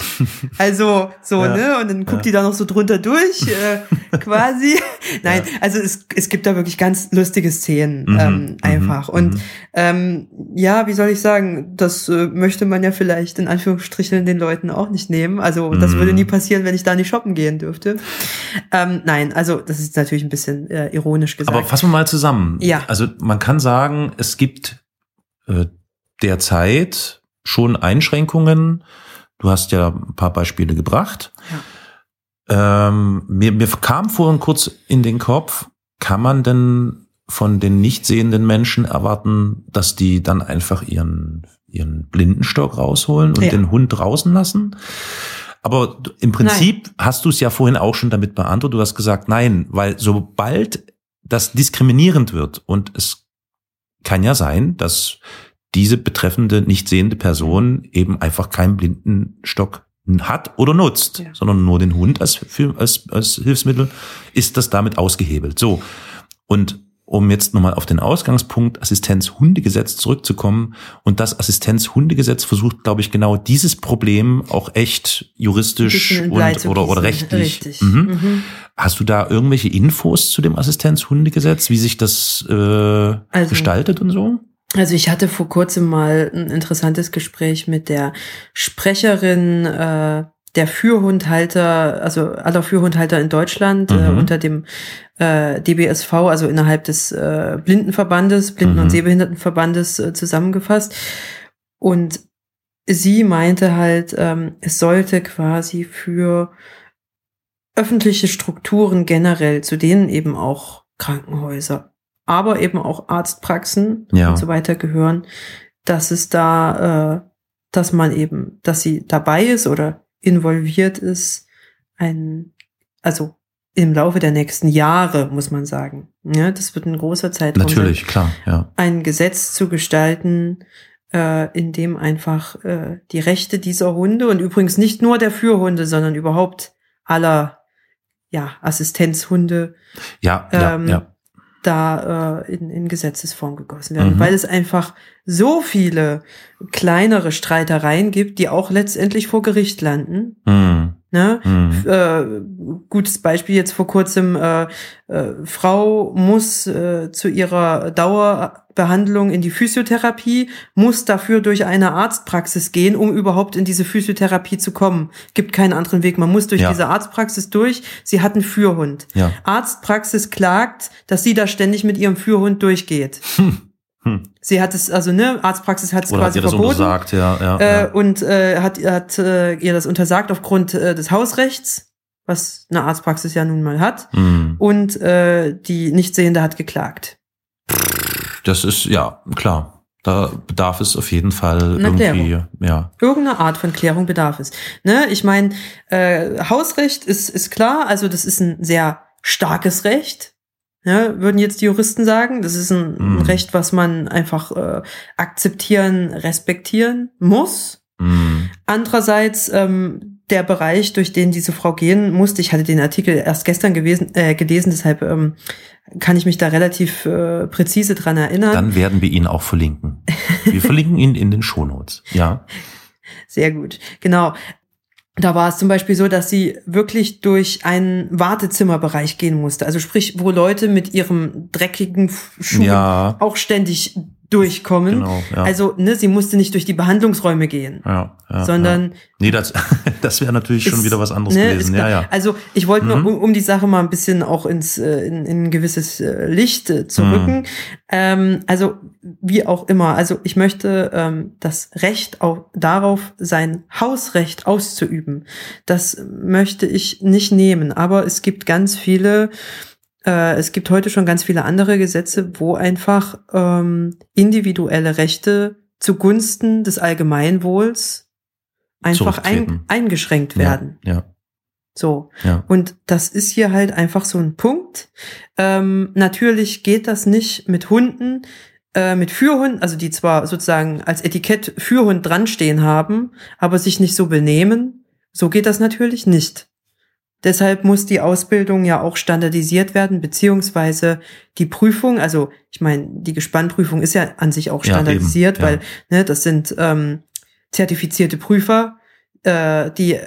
Also so, Ja. ne, und dann guckt Ja. die da noch so drunter durch, äh, quasi. Nein, also es, es gibt da wirklich ganz lustige Szenen Mhm, ähm, mhm, einfach. Und mhm. ähm, ja, wie soll ich sagen, das äh, möchte man ja vielleicht in Anführungsstrichen den Leuten auch nicht nehmen. Also das Mhm. würde nie passieren, wenn ich da nicht shoppen gehen dürfte. Ähm, nein, also das ist natürlich ein bisschen äh, ironisch gesagt. Aber fassen wir mal zusammen. Ja. Also man kann sagen, es gibt äh, derzeit schon Einschränkungen. Du hast ja ein paar Beispiele gebracht. Ähm, mir, mir kam vorhin kurz in den Kopf, kann man denn von den nicht sehenden Menschen erwarten, dass die dann einfach ihren, ihren Blindenstock rausholen und Ja. den Hund draußen lassen? Aber im Prinzip hast du es ja vorhin auch schon damit beantwortet. Du hast gesagt, nein, weil sobald das diskriminierend wird und es kann ja sein, dass diese betreffende nicht sehende Person eben einfach keinen Blindenstock hat oder nutzt, Ja. sondern nur den Hund als, als, als Hilfsmittel, ist das damit ausgehebelt. So. Und um jetzt nochmal auf den Ausgangspunkt Assistenzhundegesetz zurückzukommen. Und das Assistenzhundegesetz versucht, glaube ich, genau dieses Problem auch echt juristisch und, oder, oder rechtlich. Mhm. Mhm. Hast du da irgendwelche Infos zu dem Assistenzhundegesetz, wie sich das äh, Also- gestaltet und so? Also ich hatte vor kurzem mal ein interessantes Gespräch mit der Sprecherin äh, der Fürhundhalter, also aller Fürhundhalter in Deutschland äh, Mhm. unter dem äh, DBSV, also innerhalb des äh, Blindenverbandes, Blinden- Mhm. und Sehbehindertenverbandes äh, zusammengefasst. Und sie meinte halt, ähm, es sollte quasi für öffentliche Strukturen generell, zu denen eben auch Krankenhäuser, aber eben auch Arztpraxen Ja. und so weiter gehören, dass es da, äh, dass man eben, dass sie dabei ist oder involviert ist, ein, also im Laufe der nächsten Jahre, muss man sagen. Ja, das wird ein großer Zeitraum. Natürlich, klar, ja. ein Gesetz zu gestalten, äh, in dem einfach äh, die Rechte dieser Hunde und übrigens nicht nur der Fürhunde, sondern überhaupt aller ja, Assistenzhunde Ja, ja, Ähm, ja. Da äh, in, in Gesetzesform gegossen werden, Mhm. weil es einfach so viele kleinere Streitereien gibt, die auch letztendlich vor Gericht landen. Hm, Ne? hm. Äh, gutes Beispiel jetzt vor kurzem, äh, äh, Frau muss äh, zu ihrer Behandlung in die Physiotherapie, muss dafür durch eine Arztpraxis gehen, um überhaupt in diese Physiotherapie zu kommen. Gibt keinen anderen Weg. Man muss durch Ja. diese Arztpraxis durch. Sie hat einen Führhund. Ja. Arztpraxis klagt, dass sie da ständig mit ihrem Führhund durchgeht. Hm. Sie hat es, also ne, Arztpraxis hat es hat quasi das verboten. untersagt? Ja, ja, Äh, ja. und äh, hat, hat äh, ihr das untersagt aufgrund äh, des Hausrechts, was eine Arztpraxis ja nun mal hat. Hm. Und äh, die Nichtsehende hat geklagt. Das ist, ja, klar. Da bedarf es auf jeden Fall Eine irgendwie, ja. Irgendeine Art von Klärung bedarf es. Ne? Ich meine, äh, Hausrecht ist, ist klar, also das ist ein sehr starkes Recht. Ja, würden jetzt die Juristen sagen. Das ist ein, Mhm. Recht, was man einfach äh, akzeptieren, respektieren muss. Hm. Andererseits ähm, der Bereich, durch den diese Frau gehen musste, ich hatte den Artikel erst gestern gewesen, äh, gelesen, deshalb ähm, kann ich mich da relativ äh, präzise dran erinnern. Dann werden wir ihn auch verlinken. Wir verlinken ihn in den Shownotes. Ja. Sehr gut, genau. Da war es zum Beispiel so, dass sie wirklich durch einen Wartezimmerbereich gehen musste. Also sprich, wo Leute mit ihrem dreckigen Schuh Ja. auch ständig durchkommen. Genau, ja. Also, ne, sie musste nicht durch die Behandlungsräume gehen, ja, ja, sondern Ja. Nee, das, das wäre natürlich schon Ist- wieder was anderes ne, gewesen. Ja, ja. Also ich wollte nur, Mhm. um, um die Sache mal ein bisschen auch ins äh, in, in ein gewisses äh, Licht äh, zu Mhm. rücken. Ähm, also wie auch immer. Also ich möchte ähm, das Recht auch darauf, sein Hausrecht auszuüben. Das möchte ich nicht nehmen. Aber es gibt ganz viele äh, es gibt heute schon ganz viele andere Gesetze, wo einfach ähm, individuelle Rechte zugunsten des Allgemeinwohls einfach ein, eingeschränkt werden. Ja, So. ja. Und das ist hier halt einfach so ein Punkt. Ähm, natürlich geht das nicht mit Hunden, äh, mit Führhunden, also die zwar sozusagen als Etikett Führhund dran stehen haben, aber sich nicht so benehmen. So geht das natürlich nicht. Deshalb muss die Ausbildung ja auch standardisiert werden, beziehungsweise die Prüfung, also ich meine, die Gespannprüfung ist ja an sich auch Ja, standardisiert, eben, ja. weil ne, das sind ähm, zertifizierte Prüfer, äh, die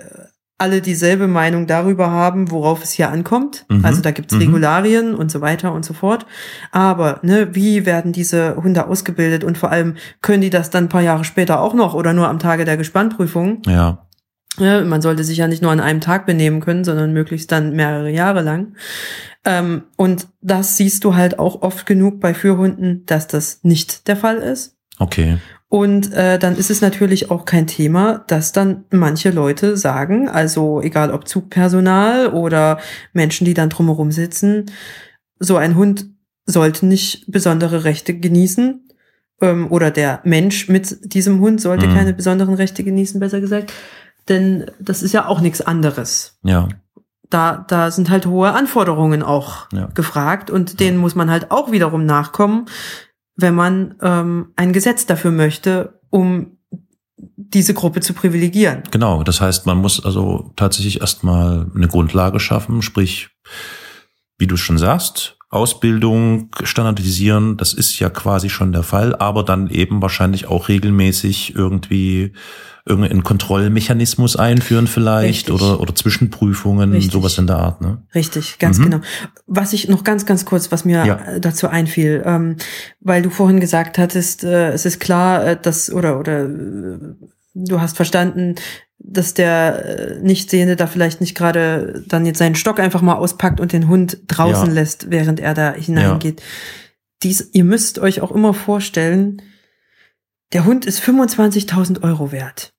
alle dieselbe Meinung darüber haben, worauf es hier ankommt. Mhm, Also da gibt's mhm. Regularien und so weiter und so fort. Aber ne, wie werden diese Hunde ausgebildet und vor allem können die das dann ein paar Jahre später auch noch oder nur am Tage der Gespannprüfung? Ja, Ja, man sollte sich ja nicht nur an einem Tag benehmen können, sondern möglichst dann mehrere Jahre lang. Ähm, und das siehst du halt auch oft genug bei Führhunden, dass das nicht der Fall ist. okay. Und äh, dann ist es natürlich auch kein Thema, dass dann manche Leute sagen, also egal ob Zugpersonal oder Menschen, die dann drumherum sitzen, so ein Hund sollte nicht besondere Rechte genießen. Ähm, oder der Mensch mit diesem Hund sollte Mhm. keine besonderen Rechte genießen, besser gesagt. Denn das ist ja auch nichts anderes. Ja, Da, da sind halt hohe Anforderungen auch Ja. gefragt und denen muss man halt auch wiederum nachkommen, wenn man ähm, ein Gesetz dafür möchte, um diese Gruppe zu privilegieren. genau. Das heißt, man muss also tatsächlich erstmal eine Grundlage schaffen, sprich, wie du schon sagst, Ausbildung standardisieren, das ist ja quasi schon der Fall, aber dann eben wahrscheinlich auch regelmäßig irgendwie irgendeinen Kontrollmechanismus einführen vielleicht Richtig. oder oder Zwischenprüfungen, Richtig. sowas in der Art, ne? Richtig, ganz Mhm. genau. Was ich noch ganz, ganz kurz, was mir Ja. dazu einfiel, ähm, weil du vorhin gesagt hattest, äh, es ist klar, äh, dass oder oder äh, du hast verstanden, dass der äh, Nichtsehende da vielleicht nicht gerade dann jetzt seinen Stock einfach mal auspackt und den Hund draußen Ja. lässt, während er da hineingeht. Dies, ihr müsst euch auch immer vorstellen, der Hund ist 25.000 Euro wert.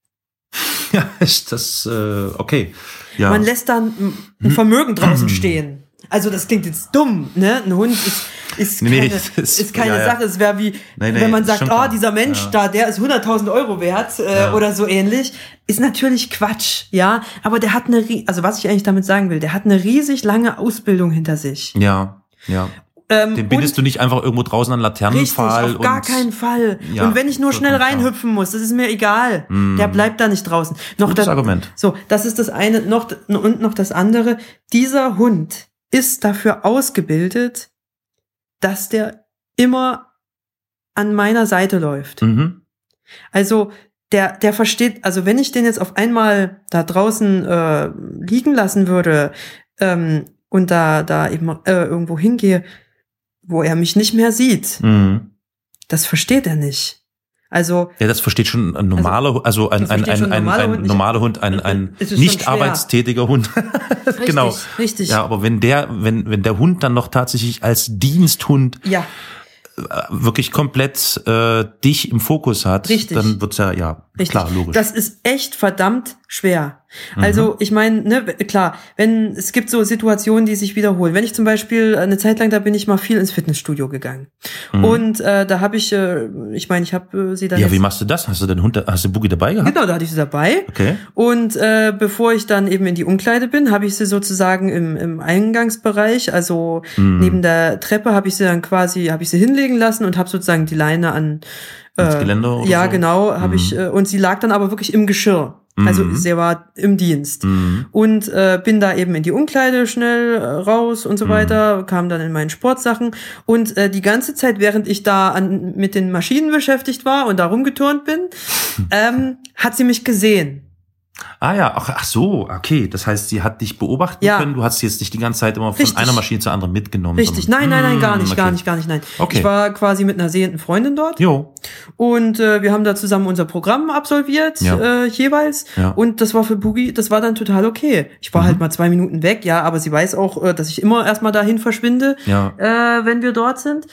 Ja, ist das äh, okay. Ja. Man lässt dann ein Vermögen draußen stehen. Also das klingt jetzt dumm, ne? Ein Hund ist, ist keine, nee, das- ist keine ja. Sache. Es wäre wie, nee, wenn man ist sagt, oh, dieser Mensch Ja. da, der ist 100.000 Euro wert äh, Ja. oder so ähnlich. Ist natürlich Quatsch, ja. Aber der hat eine, also was ich eigentlich damit sagen will, der hat eine riesig lange Ausbildung hinter sich. ja, ja. Ähm, Den bindest du nicht einfach irgendwo draußen an Richtig, Laternenpfahl auf gar keinen Fall. Ja, und wenn ich nur schnell reinhüpfen muss, das ist mir egal. Mm. Der bleibt da nicht draußen. Noch Gutes das, Argument. So, das ist das eine. Noch und noch das andere. Dieser Hund ist dafür ausgebildet, dass der immer an meiner Seite läuft. Mhm. Also der, der versteht, also wenn ich den jetzt auf einmal da draußen äh, liegen lassen würde ähm, und da, da eben äh, irgendwo hingehe, wo er mich nicht mehr sieht, Mhm. Das versteht er nicht. Also ja, das versteht schon ein normaler, also, ein, ein, ein, ein, ein, normaler Hund, ein, ein nicht arbeitstätiger Hund. richtig, genau. Richtig. Ja, aber wenn der, wenn, wenn der Hund dann noch tatsächlich als Diensthund ja wirklich komplett äh, dich im Fokus hat, Richtig. dann wird's ja, ja, Richtig. klar, logisch. Das ist echt verdammt schwer. Also Mhm. ich meine, ne, klar, wenn es gibt so Situationen, die sich wiederholen. Wenn ich zum Beispiel eine Zeit lang, da bin ich mal viel ins Fitnessstudio gegangen Mhm. und äh, da habe ich, äh, ich meine, ich habe äh, sie dann ja, wie machst du das? Hast du den Hund, hast du Boogie dabei gehabt? genau, da hatte ich sie dabei. Okay. Und äh, bevor ich dann eben in die Umkleide bin, habe ich sie sozusagen im, im Eingangsbereich, also Mhm. neben der Treppe, habe ich sie dann quasi, habe ich sie hinlegen lassen und habe sozusagen die Leine an äh, Geländer oder Ja, so? genau, habe Mhm. ich äh, und sie lag dann aber wirklich im Geschirr. Also Mhm. sie war im Dienst. Mhm. Und äh, bin da eben in die Umkleide schnell äh, raus und so Mhm. weiter, kam dann in meinen Sportsachen. Und äh, die ganze Zeit, während ich da an, mit den Maschinen beschäftigt war und da rumgeturnt bin, ähm, hat sie mich gesehen. Ah ja, ach, ach so, okay. Das heißt, sie hat dich beobachten Ja. können. Du hast sie jetzt nicht die ganze Zeit immer von Richtig. einer Maschine zur anderen mitgenommen. Richtig, nein, nein, nein, gar Mm, nicht, gar okay. nicht, gar nicht, nein. Okay. Ich war quasi mit einer sehenden Freundin dort Jo, und äh, wir haben da zusammen unser Programm absolviert, Ja. äh, jeweils. Ja. Und das war für Boogie, das war dann total okay. Ich war Mhm. halt mal zwei Minuten weg, ja, aber sie weiß auch, äh, dass ich immer erstmal dahin verschwinde, ja. äh, wenn wir dort sind.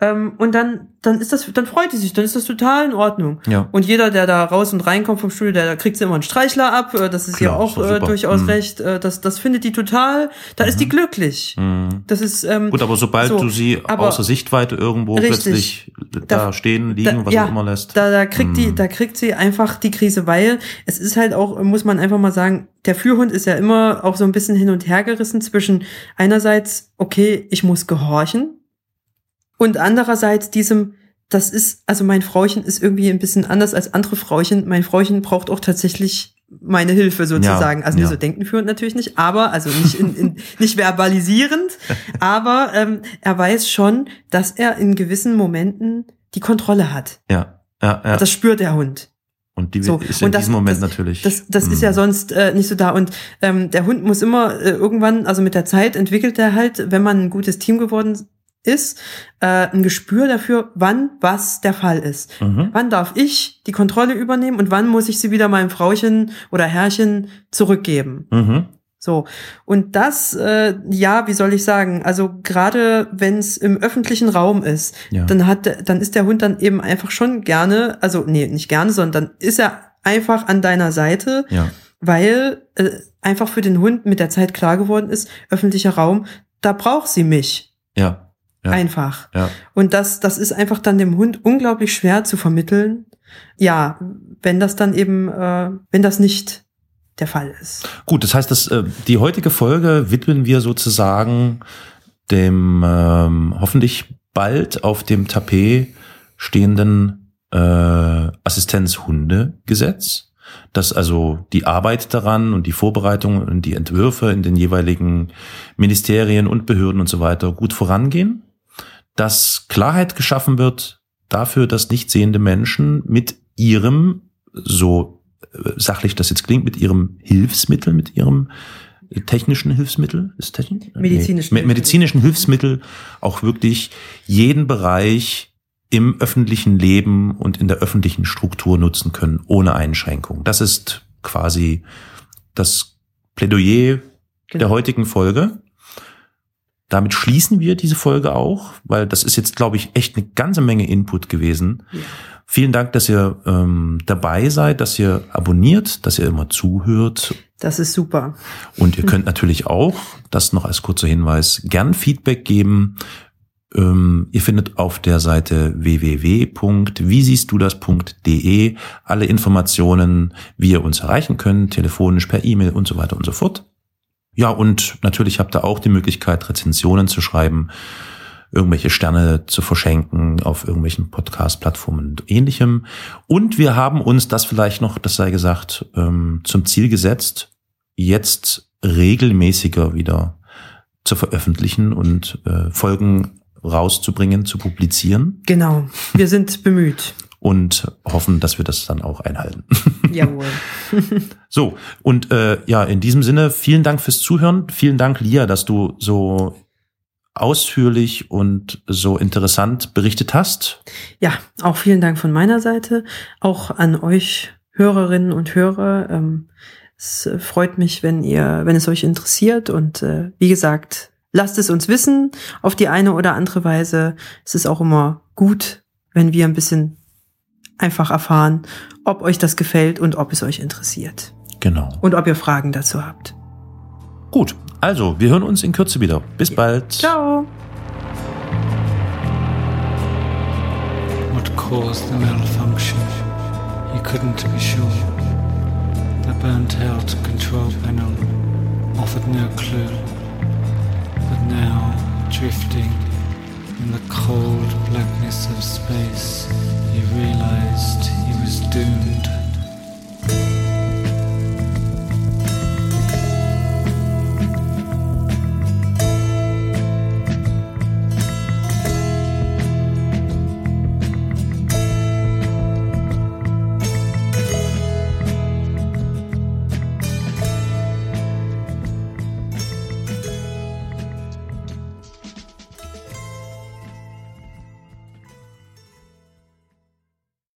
Ähm, und dann, dann ist das, dann freut sie sich, dann ist das total in Ordnung. Ja. Und jeder, der da raus und reinkommt vom Studio, der, der kriegt sie immer einen Streichler ab. Äh, Das ist Klar, ja auch äh, durchaus Mhm. recht. Äh, das, das findet die total, da ist die glücklich. Mhm. Das ist, ähm, Gut, aber sobald so, du sie außer Sichtweite irgendwo Richtig. plötzlich da, Da- stehen, liegen, da, was ja, auch immer lässt. Da, da kriegt die, Mhm. da kriegt sie einfach die Krise, weil es ist halt auch, muss man einfach mal sagen, der Führhund ist ja immer auch so ein bisschen hin und her gerissen zwischen einerseits, okay, ich muss gehorchen und andererseits diesem, das ist, also mein Frauchen ist irgendwie ein bisschen anders als andere Frauchen. Mein Frauchen braucht auch tatsächlich meine Hilfe sozusagen. Ja, also ja. so denken führend natürlich nicht, aber, also nicht, in, in, nicht verbalisierend, aber ähm, er weiß schon, dass er in gewissen Momenten die Kontrolle hat. ja, ja, ja. Das spürt der Hund. und die so, ist in das- diesem Moment das- natürlich. Das, das ist Mhm. ja sonst äh, nicht so da. Und ähm, der Hund muss immer äh, irgendwann, also mit der Zeit entwickelt er halt, wenn man ein gutes Team geworden ist, äh, ein Gespür dafür, wann was der Fall ist. Mhm. Wann darf ich die Kontrolle übernehmen und wann muss ich sie wieder meinem Frauchen oder Herrchen zurückgeben? Mhm. So. Und das, äh, ja, wie soll ich sagen, also gerade wenn es im öffentlichen Raum ist, Ja. dann hat, dann ist der Hund dann eben einfach schon gerne, also nee, nicht gerne, sondern dann ist er einfach an deiner Seite, Ja. weil äh, einfach für den Hund mit der Zeit klar geworden ist, öffentlicher Raum, da braucht sie mich Ja. Ja. einfach. Ja. Und das, das ist einfach dann dem Hund unglaublich schwer zu vermitteln. Ja, wenn das dann eben, äh, wenn das nicht der Fall ist. Gut, das heißt, dass, äh, die heutige Folge widmen wir sozusagen dem ähm, hoffentlich bald auf dem Tapet stehenden äh, Assistenzhundegesetz, das also die Arbeit daran und die Vorbereitung und die Entwürfe in den jeweiligen Ministerien und Behörden und so weiter gut vorangehen, dass Klarheit geschaffen wird dafür, dass nicht sehende Menschen mit ihrem, so äh, sachlich das jetzt klingt, mit ihrem Hilfsmittel, mit ihrem äh, technischen Hilfsmittel, ist Technik? Medizinischen Nee, me- medizinischen Hilfsmittel auch wirklich jeden Bereich im öffentlichen Leben und in der öffentlichen Struktur nutzen können, ohne Einschränkung. Das ist quasi das Plädoyer der Genau. heutigen Folge. Damit schließen wir diese Folge auch, weil das ist jetzt, glaube ich, echt eine ganze Menge Input gewesen. Ja. Vielen Dank, dass ihr ähm, dabei seid, dass ihr abonniert, dass ihr immer zuhört. Das ist super. Und ihr könnt natürlich auch, das noch als kurzer Hinweis, gern Feedback geben. Ähm, ihr findet auf der Seite www.wiesiehstdudas.de alle Informationen, wie ihr uns erreichen könnt, telefonisch, per E-Mail und so weiter und so fort. Ja, und natürlich habt ihr auch die Möglichkeit, Rezensionen zu schreiben, irgendwelche Sterne zu verschenken auf irgendwelchen Podcast-Plattformen und ähnlichem. Und wir haben uns das vielleicht noch, das sei gesagt, ähm, zum Ziel gesetzt, jetzt regelmäßiger wieder zu veröffentlichen und äh, Folgen rauszubringen, zu publizieren Genau. Wir sind bemüht. Und hoffen, dass wir das dann auch einhalten. Jawohl. So, und äh, ja, in diesem Sinne, vielen Dank fürs Zuhören. Vielen Dank, Lia, dass du so ausführlich und so interessant berichtet hast. Ja, auch vielen Dank von meiner Seite, auch an euch Hörerinnen und Hörer. Ähm, es freut mich, wenn ihr, wenn es euch interessiert und äh, wie gesagt, lasst es uns wissen auf die eine oder andere Weise. Es ist auch immer gut, wenn wir ein bisschen einfach erfahren, ob euch das gefällt und ob es euch interessiert. Genau. Und ob ihr Fragen dazu habt. Gut, also wir hören uns in Kürze wieder. Bis bald. Ciao. What caused the malfunction? He couldn't be sure. The burnt out control panel offered no clue. But now, drifting in the cold blackness of space, he realized he was doomed.